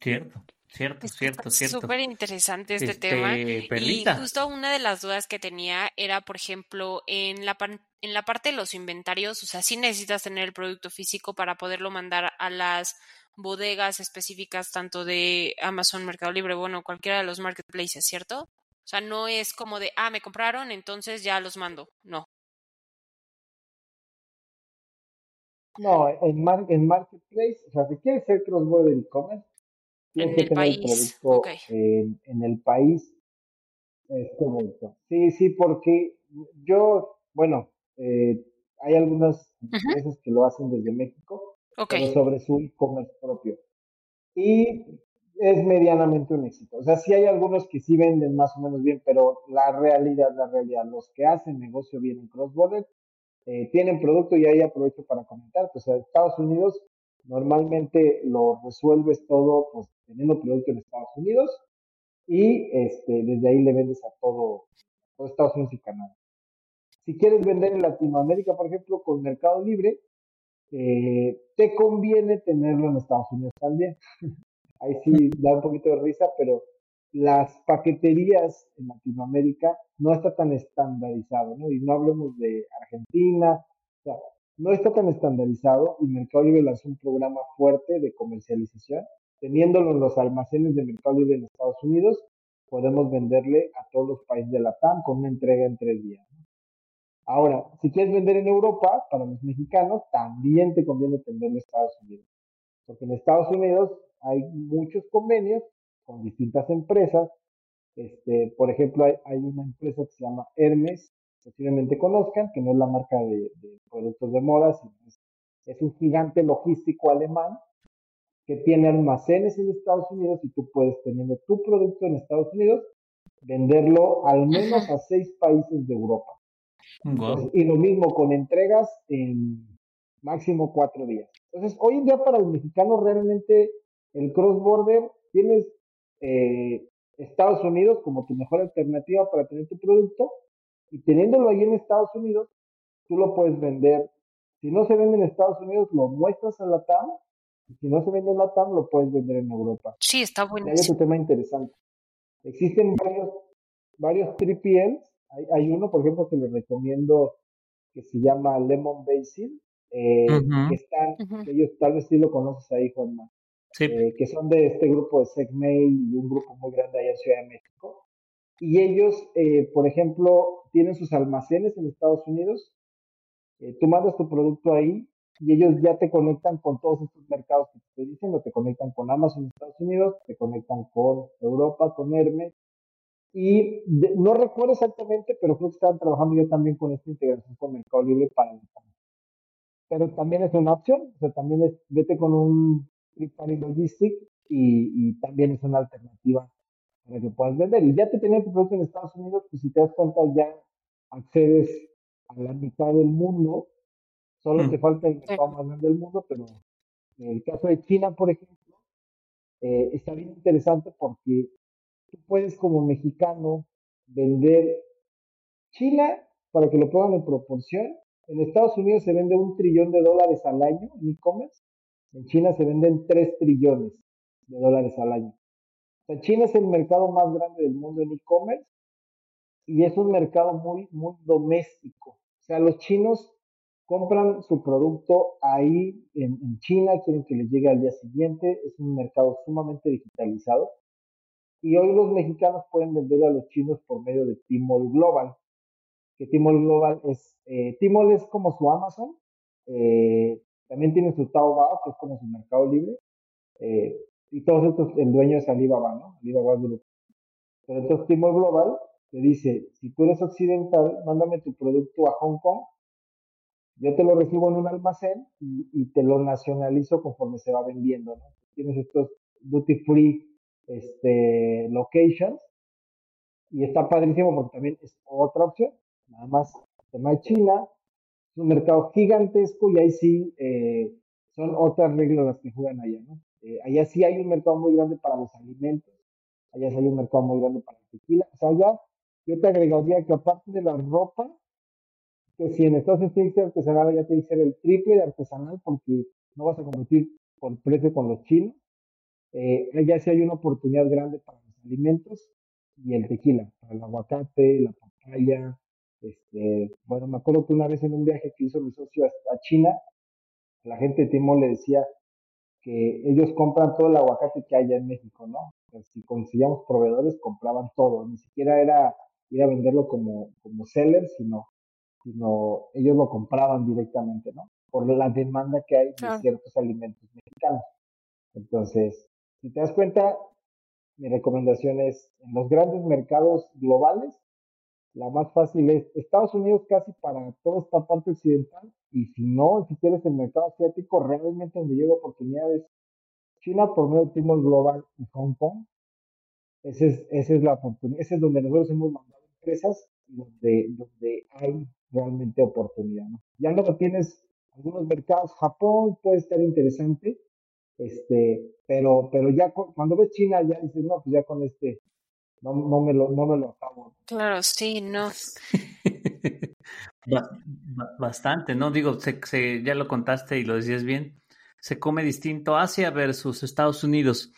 Cierto. Cierto, cierto, cierto. Súper interesante este, tema. Y justo una de las dudas que tenía era, por ejemplo, en la, en la parte de los inventarios, o sea, sí necesitas tener el producto físico para poderlo mandar a las bodegas específicas, tanto de Amazon, Mercado Libre, bueno, cualquiera de los marketplaces, ¿cierto? O sea, no es como de, ah, me compraron, entonces ya los mando. No. No, en, en Marketplace, o sea, si quieres ser cross-border e-commerce, en el país. en, el país. Es correcto. Sí, sí, porque yo, bueno, eh, hay algunas empresas que lo hacen desde México, pero sobre su e-commerce propio. Y es medianamente un éxito. O sea, sí hay algunos que sí venden más o menos bien, pero la realidad, la realidad, los que hacen negocio bien en cross-border, eh, tienen producto y ahí aprovecho para comentar, pues Estados Unidos Normalmente lo resuelves todo pues teniendo producto en Estados Unidos y este, desde ahí le vendes a todo, todo Estados Unidos y Canadá. Si quieres vender en Latinoamérica, por ejemplo, con Mercado Libre, eh, te conviene tenerlo en Estados Unidos también. ahí sí da un poquito de risa, pero las paqueterías en Latinoamérica no está tan estandarizado, ¿no? Y no hablemos de Argentina, o sea, no está tan estandarizado y Mercado Libre lanzó un programa fuerte de comercialización. Teniéndolo en los almacenes de Mercado Libre en Estados Unidos, podemos venderle a todos los países de la TAM con una entrega en tres días. Ahora, si quieres vender en Europa, para los mexicanos, también te conviene venderlo en Estados Unidos. Porque en Estados Unidos hay muchos convenios con distintas empresas. Este, por ejemplo, hay, hay una empresa que se llama Hermes, posiblemente conozcan, que no es la marca de, productos de moda, sino es, un gigante logístico alemán que tiene almacenes en Estados Unidos y tú puedes, teniendo tu producto en Estados Unidos, venderlo al menos a seis países de Europa. y lo mismo con entregas en máximo cuatro días. Entonces, hoy en día para el mexicano realmente el cross-border tienes eh, Estados Unidos como tu mejor alternativa para tener tu producto y teniéndolo ahí en Estados Unidos, tú lo puedes vender. Si no se vende en Estados Unidos, lo muestras a la TAM. Y si no se vende en la TAM, lo puedes vender en Europa. Sí, está bueno. Hay otro tema interesante. Existen varios, varios 3 Hay, hay uno, por ejemplo, que les recomiendo que se llama Lemon Basil. Eh, que están, ellos tal vez sí lo conoces ahí, Juanma. Sí. Eh, que son de este grupo de Segmail y un grupo muy grande allá en Ciudad de México. Y ellos, eh, por ejemplo, tienen sus almacenes en Estados Unidos. Eh, tú mandas tu producto ahí y ellos ya te conectan con todos estos mercados que te estoy diciendo. Te conectan con Amazon en Estados Unidos, te conectan con Europa, con Hermes. Y no recuerdo exactamente, pero creo que estaban trabajando ya también con esta integración con Mercado Libre para el Pero también es una opción, o sea, también es, vete con un Tripari Logistic y, y también es una alternativa para que puedas vender. Y ya te tenías tu producto en Estados Unidos, pues si te das cuenta ya accedes a la mitad del mundo, solo mm. te falta el mercado más grande del mundo, pero en el caso de China, por ejemplo, eh, está bien interesante porque tú puedes como mexicano vender China, para que lo pongan en proporción, en Estados Unidos se vende un trillón de dólares al año en e-commerce, en China se venden tres trillones de dólares al año. China es el mercado más grande del mundo en e-commerce y es un mercado muy, muy doméstico. O sea, los chinos compran su producto ahí en, China, quieren que les llegue al día siguiente, es un mercado sumamente digitalizado. Y hoy los mexicanos pueden vender a los chinos por medio de Tmall Global, que Tmall Global es, eh, Tmall es como su Amazon, eh, también tiene su Taobao, que es como su Mercado Libre, eh, y todos estos, el dueño es Alibaba, ¿no? Alibaba Group. Pero entonces Timor Global te dice, si tú eres occidental, mándame tu producto a Hong Kong, yo te lo recibo en un almacén y, te lo nacionalizo conforme se va vendiendo, ¿no? Tienes estos duty free este, locations y está padrísimo porque también es otra opción, nada más el tema de China, es un mercado gigantesco y ahí sí eh, son otras reglas las que juegan allá, ¿no? Eh, allá sí hay un mercado muy grande para los alimentos, allá sí hay un mercado muy grande para el tequila. O sea, allá yo te agregaría que aparte de la ropa, que si en Estados Unidos tiene que ser artesanal, allá tiene que ser el triple de artesanal porque no vas a competir por precio con los chinos. Eh, allá sí hay una oportunidad grande para los alimentos y el tequila, para el aguacate, la papaya. Este, bueno, me acuerdo que una vez en un viaje que hizo mi socio a, China, la gente de Timor le decía que ellos compran todo el aguacate que hay en México, ¿no? si conseguíamos proveedores, compraban todo, ni siquiera era ir a venderlo como, como seller, sino, sino ellos lo compraban directamente, ¿no? Por la demanda que hay de ciertos alimentos mexicanos. Entonces, si te das cuenta, mi recomendación es, en los grandes mercados globales, la más fácil es Estados Unidos casi para toda esta parte occidental, y si no, si quieres el mercado asiático, realmente donde llega oportunidades, China por medio de Timor Global y Hong Kong, esa es, esa es la oportunidad, ese es donde nosotros hemos mandado empresas donde, donde hay realmente oportunidad. ¿no? Ya luego tienes algunos mercados, Japón puede estar interesante, este, pero, pero ya cuando ves China ya dices, no, pues ya con este, no, no me lo, no me lo acabo. Claro, sí, no. Bastante, ¿no? Digo, se, ya lo contaste y lo decías bien. Se come distinto Asia versus Estados Unidos.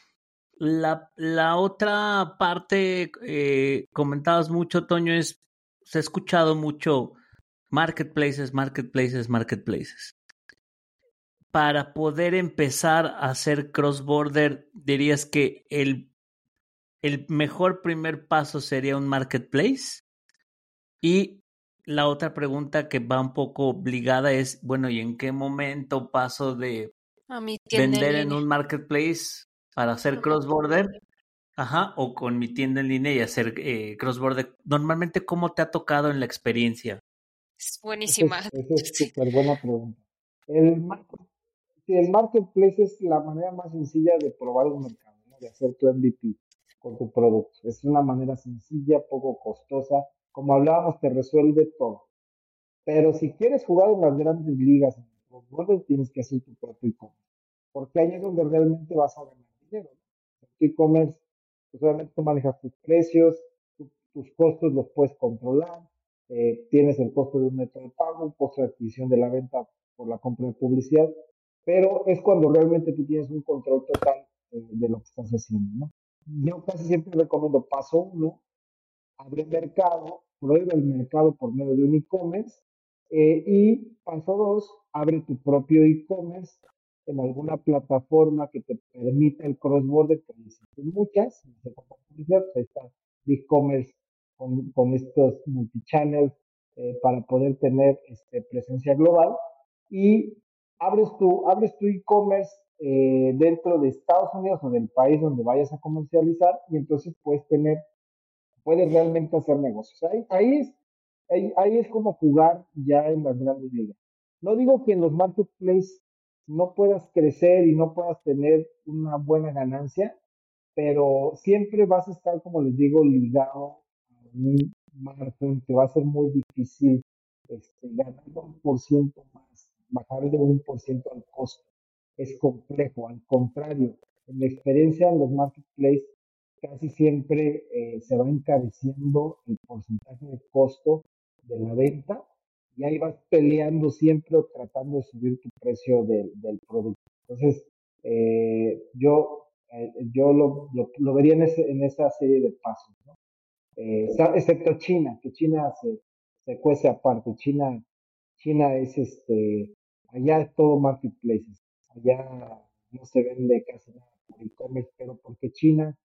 La, la otra parte, eh, comentabas mucho, Toño, es, se ha escuchado mucho marketplaces, marketplaces, marketplaces para poder empezar a hacer cross-border, dirías que el, el mejor primer paso sería un marketplace? Y la otra pregunta que va un poco obligada es, bueno, ¿y en qué momento paso de vender en, un marketplace para hacer cross-border? Ajá, o con mi tienda en línea y hacer eh, cross-border. Normalmente, ¿cómo te ha tocado en la experiencia? Es buenísima. Esa es súper buena pregunta. El, el marketplace es la manera más sencilla de probar un mercado, de hacer tu MVP con tu producto. Es una manera sencilla, poco costosa. Como hablábamos, te resuelve todo. Pero si quieres jugar en las grandes ligas, en tienes que hacer tu propio e-commerce. Porque ahí es donde realmente vas a ganar dinero. En e-commerce, pues obviamente tú manejas tus precios, tus costos los puedes controlar, eh, tienes el costo de un método de pago, el costo de adquisición de la venta por la compra de publicidad, pero es cuando realmente tú tienes un control total eh, de lo que estás haciendo, ¿no? Yo casi siempre recomiendo paso uno, abre mercado, prueba el mercado por medio de un e-commerce eh, y paso dos, abre tu propio e-commerce en alguna plataforma que te permita el cross-border, que existen muchas, publicidad, ahí está e-commerce con, con, estos multichannels eh, para poder tener este, presencia global y abres tu, abres tu e-commerce eh, dentro de Estados Unidos o del país donde vayas a comercializar y entonces puedes tener, puedes realmente hacer negocios. Ahí, ahí, es, ahí, es como jugar ya en las grandes ligas. No digo que en los marketplaces no puedas crecer y no puedas tener una buena ganancia, pero siempre vas a estar, como les digo, ligado a un margen que va a ser muy difícil este, ganar un por ciento más bajarle un por ciento al costo. Es complejo, al contrario, en la experiencia en los marketplaces casi siempre eh, se va encareciendo el porcentaje de costo de la venta y ahí vas peleando siempre o tratando de subir tu precio del, producto. Entonces, eh, yo, eh, yo lo, lo, vería en, ese, en esa serie de pasos, excepto China, que China se, se cuece aparte. China, China es este, Allá es todo marketplaces. Allá no se vende casi nada por e-commerce, pero porque China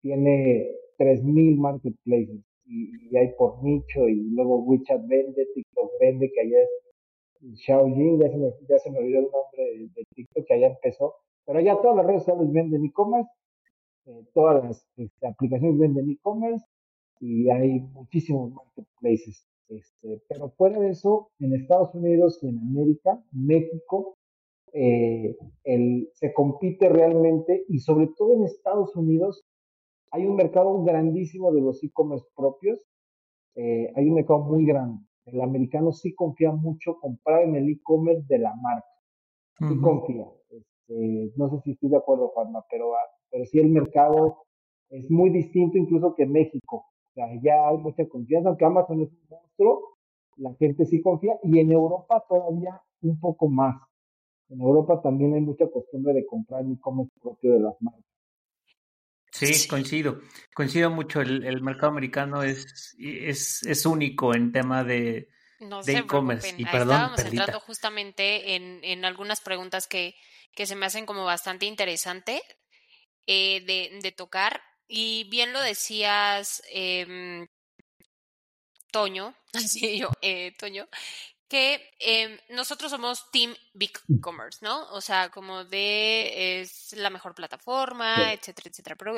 tiene 3.000 marketplaces y, hay por nicho y luego WeChat vende, TikTok vende, que allá es Xiaoying, ya se me, ya se me olvidó el nombre de, TikTok, que allá empezó. Pero allá todas las redes sociales venden e-commerce, eh, todas las este, aplicaciones venden e-commerce y hay muchísimos marketplaces. Este, pero fuera de eso, en Estados Unidos y en América, México, eh, el, se compite realmente y sobre todo en Estados Unidos hay un mercado grandísimo de los e-commerce propios. Eh, hay un mercado muy grande. El americano sí confía mucho comprar en el e-commerce de la marca. Sí confía. Este, no sé si estoy de acuerdo, Juanma, pero, ah, pero sí el mercado es muy distinto incluso que México. O sea, ya hay mucha confianza, aunque Amazon es un monstruo, la gente sí confía, y en Europa todavía un poco más. En Europa también hay mucha costumbre de comprar e-commerce propio de las marcas. Sí, coincido. Coincido mucho. El, el mercado americano es, es, es único en tema de, No de e-commerce. Y perdón, estábamos Perlita. entrando justamente en, en algunas preguntas que, que se me hacen como bastante interesante eh, de, de tocar. Y bien lo decías, em, Toño, así yo, eh, Toño, que em, nosotros somos Team Big Commerce, ¿no? O sea, como de es la mejor plataforma, Sí. etcétera, etcétera. Pero,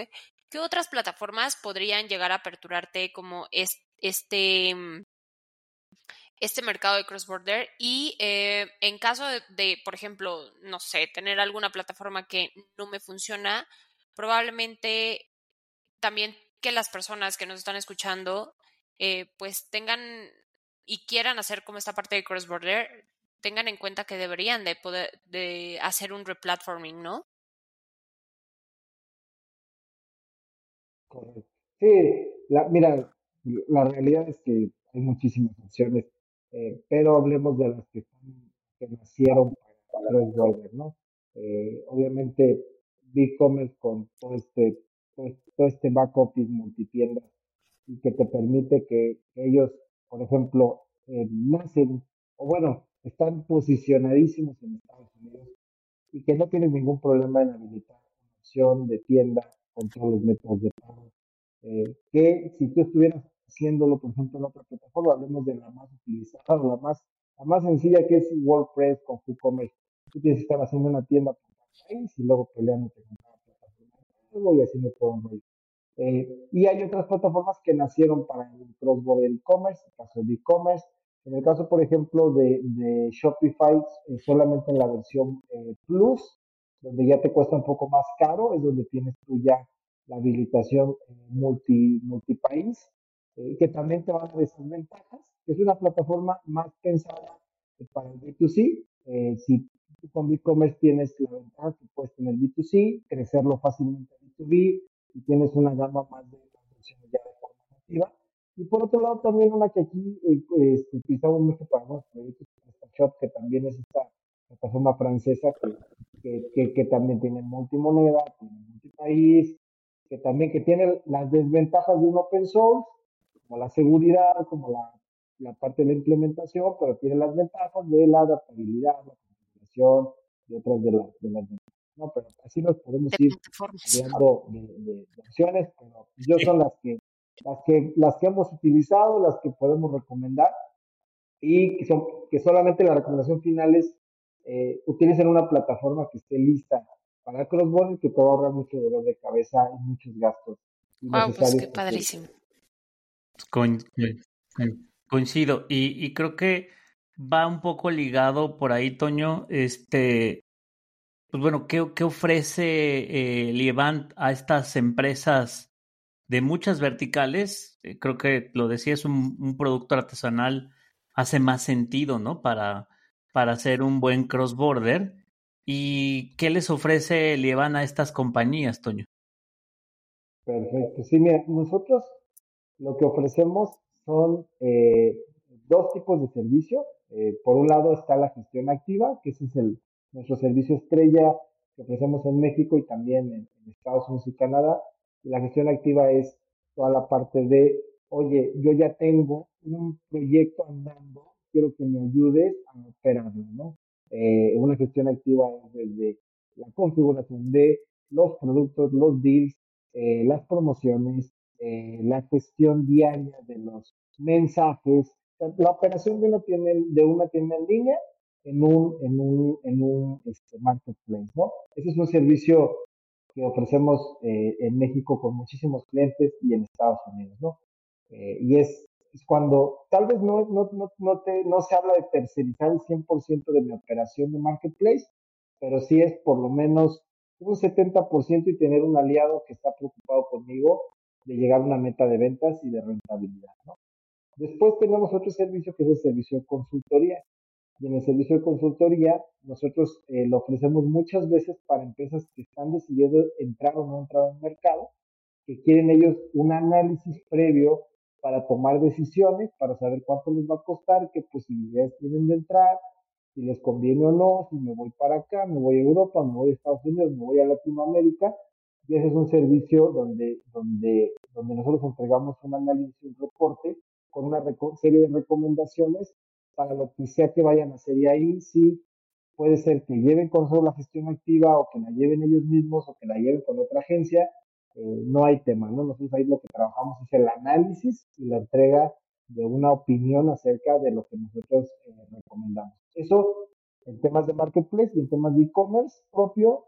¿qué otras plataformas podrían llegar a aperturarte como es, este, em, este mercado de cross-border? Y eh, en caso de, de, por ejemplo, no sé, tener alguna plataforma que no me funciona, probablemente también que las personas que nos están escuchando eh, pues tengan y quieran hacer como esta parte de cross-border, tengan en cuenta que deberían de poder de hacer un replatforming, ¿no? Sí, la, mira, la realidad es que hay muchísimas opciones, eh, pero hablemos de las que, están- que nacieron para cross-border, ¿no? Eh, obviamente, BigCommerce con todo este, todo este todo este back office multitienda y que te permite que ellos, por ejemplo, eh, nacen, o bueno, están posicionadísimos en Estados Unidos y que no tienen ningún problema en habilitar una opción de tienda con todos los métodos de pago. Eh, que si tú estuvieras haciéndolo, por ejemplo, en otra plataforma, hablemos de la más utilizada, la más, la más sencilla que es WordPress con WooCommerce. Tú tienes que estar haciendo una tienda por país y luego peleándote con pago y haciendo todo un rollo. Eh, y hay otras plataformas que nacieron para el cross-border e-commerce, el caso de e-commerce. En el caso, por ejemplo, de, de Shopify, eh, solamente en la versión eh, Plus, donde ya te cuesta un poco más caro, es donde tienes tú ya la habilitación eh, multi, multipaís, eh, que también te va a dar esas ventajas. Es una plataforma más pensada para el B2C. Eh, si tú con e-commerce tienes la ventaja que puedes tener B2C, crecerlo fácilmente B2B, y tienes una gama más de versiones ya de forma nativa. Y por otro lado, también una que aquí eh, pues, utilizamos mucho para algunos proyectos, PrestaShop, que también es esta plataforma francesa que, que, que, también tiene multimoneda, tiene multipaís, que también que tiene las desventajas de un open source, como la seguridad, como la, la parte de la implementación, pero tiene las ventajas de la adaptabilidad, y otras de, las de las. ¿no? Pero así nos podemos De ir hablando de, de, de opciones, pero yo son las que, las que, las que hemos utilizado, las que podemos recomendar y que, son, que solamente la recomendación final es eh, utilicen una plataforma que esté lista para cross-border que te va a ahorrar mucho dolor de cabeza y muchos gastos Wow, pues qué padrísimo. Coin- coin- coincido. Y, y creo que va un poco ligado por ahí, Toño. Este, pues bueno, ¿qué, qué ofrece eh, a estas empresas de muchas verticales? Eh, creo que lo decía, es un, un producto artesanal, hace más sentido, ¿no? Para, para hacer un buen cross-border. ¿Y qué les ofrece Lievant a estas compañías, Toño? Perfecto. Sí, mira, nosotros lo que ofrecemos son eh, dos tipos de servicio. Eh, por un lado está la gestión activa, que ese es el, nuestro servicio estrella que ofrecemos en México y también en, Estados Unidos y Canadá. Y la gestión activa es toda la parte de, oye, yo ya tengo un proyecto andando, quiero que me ayudes a operarlo, ¿no? Eh, una gestión activa es desde la configuración de los productos, los deals, eh, las promociones, la gestión diaria de los mensajes, la operación de una tienda, de una tienda en línea en un, en un, en un este, marketplace, ¿no? Ese es un servicio que ofrecemos eh, en México con muchísimos clientes y en Estados Unidos, ¿no? Eh, y es, es, cuando tal vez no, no, no, no, te, no se habla de tercerizar el 100% de mi operación de marketplace, pero sí es por lo menos un 70% y tener un aliado que está preocupado conmigo de llegar a una meta de ventas y de rentabilidad, ¿no? Después tenemos otro servicio que es el servicio de consultoría, Y en el servicio de consultoría, nosotros eh, lo ofrecemos muchas veces para empresas que están decidiendo entrar o no entrar al mercado, que quieren ellos un análisis previo para tomar decisiones, para saber cuánto les va a costar, qué posibilidades tienen de entrar, si les conviene o no, si me voy para acá, me voy a Europa, me voy a Estados Unidos, me voy a Latinoamérica. Y ese es un servicio donde, donde, donde nosotros entregamos un análisis, un reporte con una serie de recomendaciones para lo que sea que vayan a hacer. Y ahí sí puede ser que lleven con solo la gestión activa o que la lleven ellos mismos o que la lleven con otra agencia. Eh, no hay tema, ¿no? Nosotros ahí lo que trabajamos es el análisis y la entrega de una opinión acerca de lo que nosotros eh, recomendamos. Eso en temas de marketplace y en temas de e-commerce propio.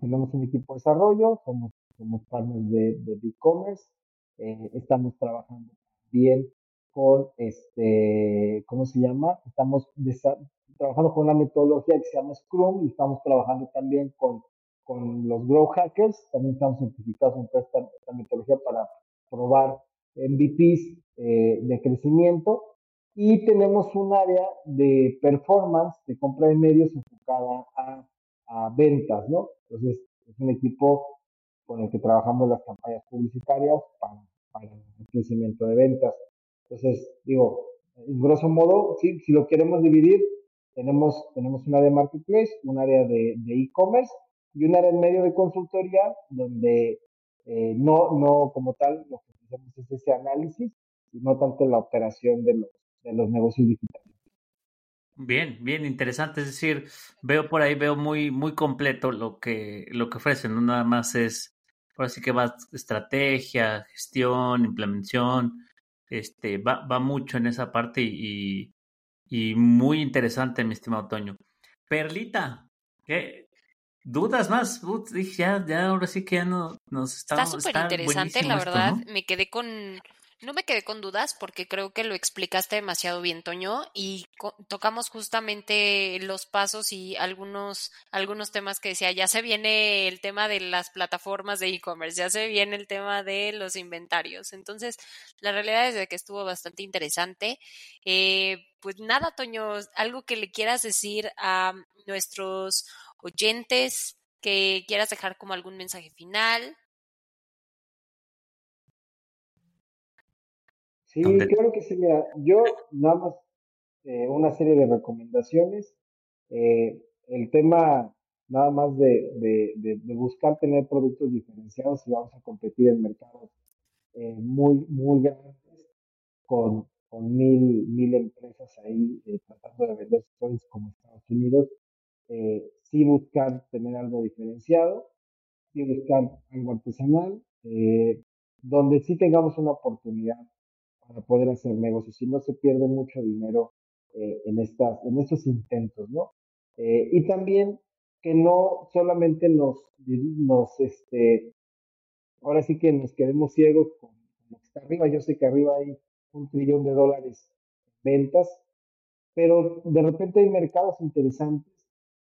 tenemos un equipo de desarrollo, somos, somos partners de e-commerce, eh, estamos trabajando bien con este, ¿cómo se llama? Estamos trabajando con una metodología que se llama Scrum y estamos trabajando también con, con los Grow Hackers. También estamos certificados en esta, esta metodología para probar MVPs eh, de crecimiento. Y tenemos un área de performance, de compra de medios enfocada a, a ventas, ¿no? Entonces, es un equipo con el que trabajamos las campañas publicitarias para, para el crecimiento de ventas. Entonces, digo, en grosso modo, si, si lo queremos dividir, tenemos, tenemos un área de marketplace, un área de e-commerce y un área en medio de consultoría donde eh, no, no como tal lo que hacemos es ese análisis y no tanto la operación de los, de los negocios digitales. Bien, bien interesante. Es decir, veo por ahí, veo muy, muy completo lo que, lo que ofrecen. No nada más es, por así que va estrategia, gestión, implementación, este, va, va mucho en esa parte y, y muy interesante, mi estimado Toño. Perlita, ¿qué? ¿Dudas más? ya, ya, ahora sí que ya no, nos está... Está súper interesante, la verdad. Me quedé con no me quedé con dudas porque creo que lo explicaste demasiado bien, Toño, y tocamos justamente los pasos y algunos, algunos temas que decía, ya se viene el tema de las plataformas de e-commerce, ya se viene el tema de los inventarios. Entonces, la realidad es que estuvo bastante interesante. Eh, pues nada, Toño, algo que le quieras decir a nuestros oyentes, que quieras dejar como algún mensaje final. Sí, claro que sí. Mira, yo nada más eh, una serie de recomendaciones. Eh, el tema nada más de, de, de, buscar tener productos diferenciados y vamos a competir en mercados eh, muy, muy grandes con, con mil, mil empresas ahí tratando de vender stories como Estados Unidos. sí buscar tener algo diferenciado, sí buscar algo artesanal, donde sí tengamos una oportunidad para poder hacer negocios y no se pierde mucho dinero eh, en, estas, en estos intentos, ¿no? Eh, y también que no solamente nos, nos, este, ahora sí que nos quedemos ciegos con lo que está arriba. Yo sé que arriba hay un trillón de dólares en ventas, pero de repente hay mercados interesantes.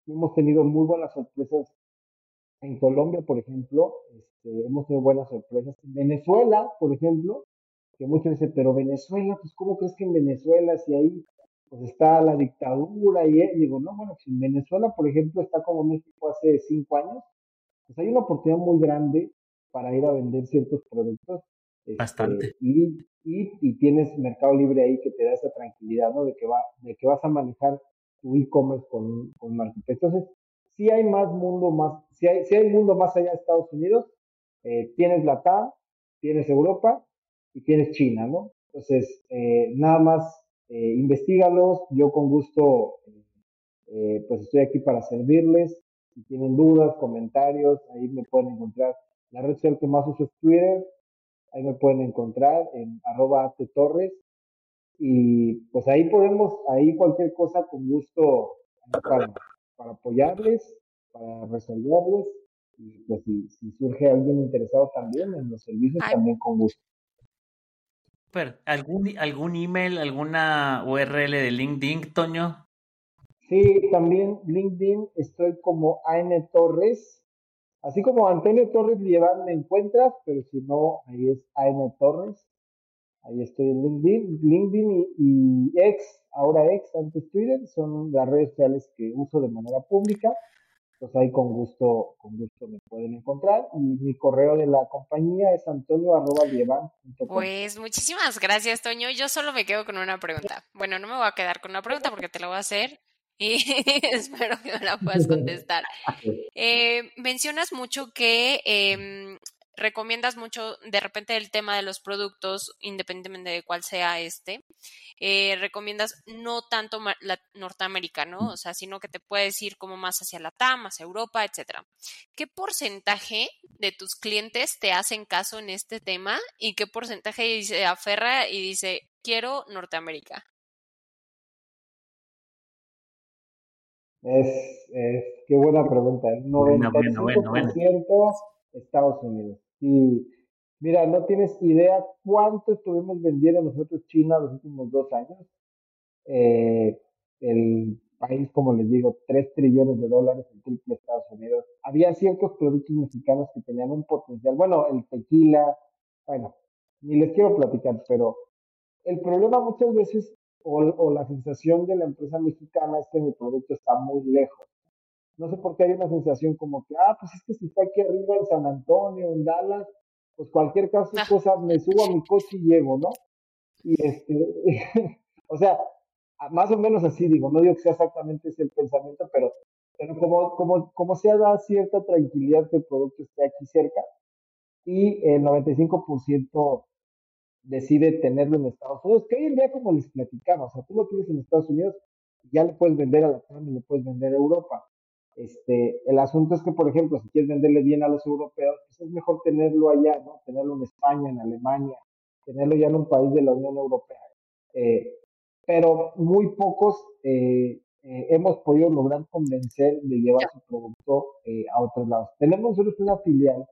Hemos tenido muy buenas sorpresas en Colombia, por ejemplo. Este, hemos tenido buenas sorpresas. En Venezuela, por ejemplo, que muchos dicen, pero Venezuela, pues ¿cómo crees que en Venezuela, si ahí pues está la dictadura y digo, no, bueno, si en Venezuela, por ejemplo, está como México hace cinco años, pues hay una oportunidad muy grande para ir a vender ciertos productos. Este, Bastante. y, y, y, tienes Mercado Libre ahí que te da esa tranquilidad, ¿no? De que, va, de que vas a manejar tu e-commerce con, con Marketplace. Entonces, si hay más mundo más, si hay, si hay mundo más allá de Estados Unidos, eh, tienes la TA, tienes Europa, y tienes China, ¿no? Entonces, eh, nada más eh, investigalos, yo con gusto, eh, pues estoy aquí para servirles. Si tienen dudas, comentarios, ahí me pueden encontrar. La red social que más uso es Twitter, ahí me pueden encontrar en arroba torres y pues ahí podemos, ahí cualquier cosa con gusto para, para apoyarles, para resolverles y pues si, si, surge alguien interesado también en los servicios, también con gusto. ¿Algún, ¿Algún email, alguna URL de LinkedIn, Toño? Sí, también LinkedIn estoy como AN Torres. Así como Antonio Torres Llevan me encuentras, pero si no, ahí es AN Torres. Ahí estoy en LinkedIn, LinkedIn y, y X, ahora X, antes Twitter, son las redes sociales que uso de manera pública pues ahí con gusto, con gusto me pueden encontrar. Y mi correo de la compañía es antonio Pues muchísimas gracias, Toño. Yo solo me quedo con una pregunta. Bueno, no me voy a quedar con una pregunta porque te la voy a hacer y espero que me la puedas contestar. Eh, mencionas mucho que eh, recomiendas mucho de repente el tema de los productos, independientemente de cuál sea este, eh, recomiendas no tanto la Norteamérica, ¿no? O sea, sino que te puedes ir como más hacia la TAM, hacia Europa, etcétera. ¿Qué porcentaje de tus clientes te hacen caso en este tema y qué porcentaje se aferra y dice, quiero Norteamérica? Es, es, qué buena pregunta. El 95% Estados Unidos. Y mira, no tienes idea cuánto estuvimos vendiendo nosotros China los últimos dos años. Eh, el país, como les digo, 3 trillones de dólares, el triple Estados Unidos. Había ciertos productos mexicanos que tenían un potencial. Bueno, el tequila, bueno, ni les quiero platicar, pero el problema muchas veces, o, o la sensación de la empresa mexicana es que mi producto está muy lejos no sé por qué hay una sensación como que, ah, pues es que si está aquí arriba en San Antonio, en Dallas, pues cualquier caso, ah. cosa, me subo a mi coche y llego, ¿no? Y este, o sea, más o menos así digo, no digo que sea exactamente ese el pensamiento, pero, pero como, como, como se da cierta tranquilidad que el producto esté aquí cerca, y el 95% decide tenerlo en Estados Unidos, que hoy en día como les platicaba, o sea, tú lo tienes en Estados Unidos, ya le puedes vender a la y le puedes vender a Europa. Este, el asunto es que, por ejemplo, si quieres venderle bien a los europeos, pues es mejor tenerlo allá, ¿no? Tenerlo en España, en Alemania, tenerlo ya en un país de la Unión Europea. Eh, pero muy pocos eh, eh, hemos podido lograr convencer de llevar su producto a otros lados. Tenemos nosotros una filial,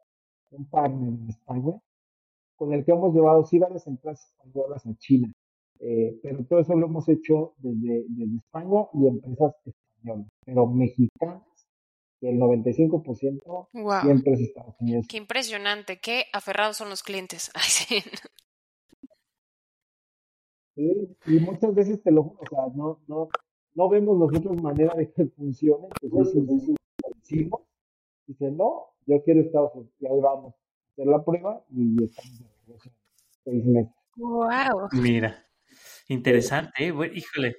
un partner en España, con el que hemos llevado sí varias empresas españolas a China. pero todo eso lo hemos hecho desde, desde España y empresas españolas, pero mexicanas y el 95% siempre es Estados Unidos. Qué impresionante, qué aferrados son los clientes. sí. y muchas veces te lo juro, o sea, no, no, no vemos nosotros manera de que funcione, pues decimos, dice, no, yo quiero Estados Unidos, y ahí vamos a hacer la prueba y estamos en seis meses. Wow. Mira, interesante, ¿eh? híjole,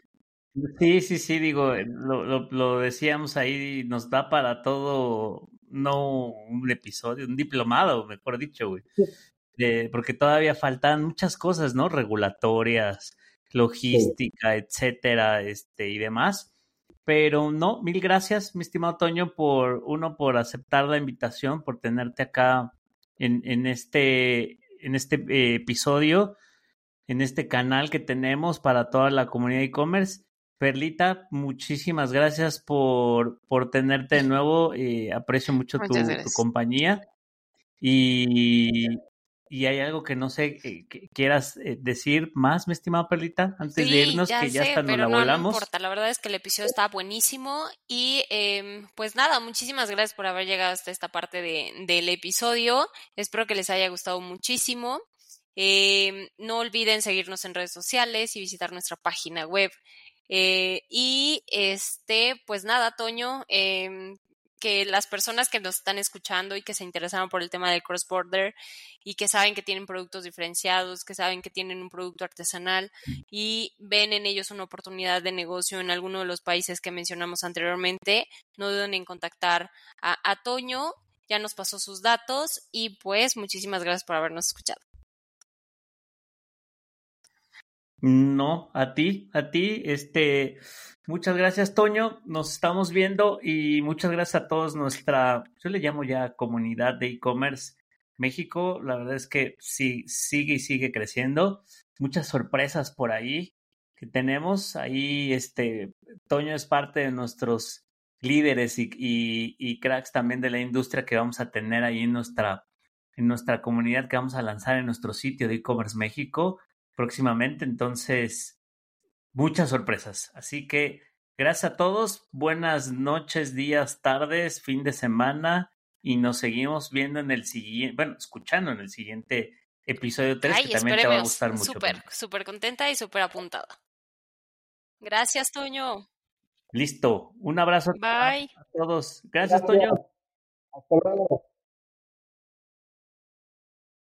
Sí, sí, sí, digo, eh, lo, lo, lo, decíamos ahí, nos da para todo, no un episodio, un diplomado, mejor dicho, güey. porque todavía faltan muchas cosas, ¿no? Regulatorias, logística, etcétera, este, y demás. Pero no, mil gracias, mi estimado Toño, por uno, por aceptar la invitación, por tenerte acá en, en este, en este eh, episodio, en este canal que tenemos para toda la comunidad e-commerce. Perlita, muchísimas gracias por, por tenerte de nuevo. Eh, aprecio mucho tu, compañía. Y, y, hay algo que no sé eh, que quieras eh, decir más, mi estimada Perlita, antes de irnos, que ya está, nos la volamos. No importa, la verdad es que el episodio está buenísimo. Y em, pues nada, muchísimas gracias por haber llegado hasta esta parte de, del episodio. Espero que les haya gustado muchísimo. Em, no olviden seguirnos en redes sociales y visitar nuestra página web eh, y este, pues nada, Toño, eh, que las personas que nos están escuchando y que se interesaron por el tema del cross-border y que saben que tienen productos diferenciados, que saben que tienen un producto artesanal y ven en ellos una oportunidad de negocio en alguno de los países que mencionamos anteriormente, no duden en contactar a, a Toño, ya nos pasó sus datos y pues muchísimas gracias por habernos escuchado. No, a ti, a ti, este, muchas gracias, Toño. Nos estamos viendo y muchas gracias a todos nuestra, yo le llamo ya comunidad de e-commerce México. La verdad es que sí, sigue y sigue creciendo. Muchas sorpresas por ahí que tenemos. Ahí, este, Toño es parte de nuestros líderes y, y, cracks también de la industria que vamos a tener ahí en nuestra, en nuestra comunidad que vamos a lanzar en nuestro sitio de e-commerce México próximamente. Entonces, muchas sorpresas. Así que gracias a todos. Buenas noches, días, tardes, fin de semana. Y nos seguimos viendo en el siguiente, bueno, escuchando en el siguiente episodio 3 que también te va a gustar mucho. Súper, súper contenta y súper apuntada. Gracias, Toño. Listo. Un abrazo Bye. a todos. Gracias, Toño. Hasta luego.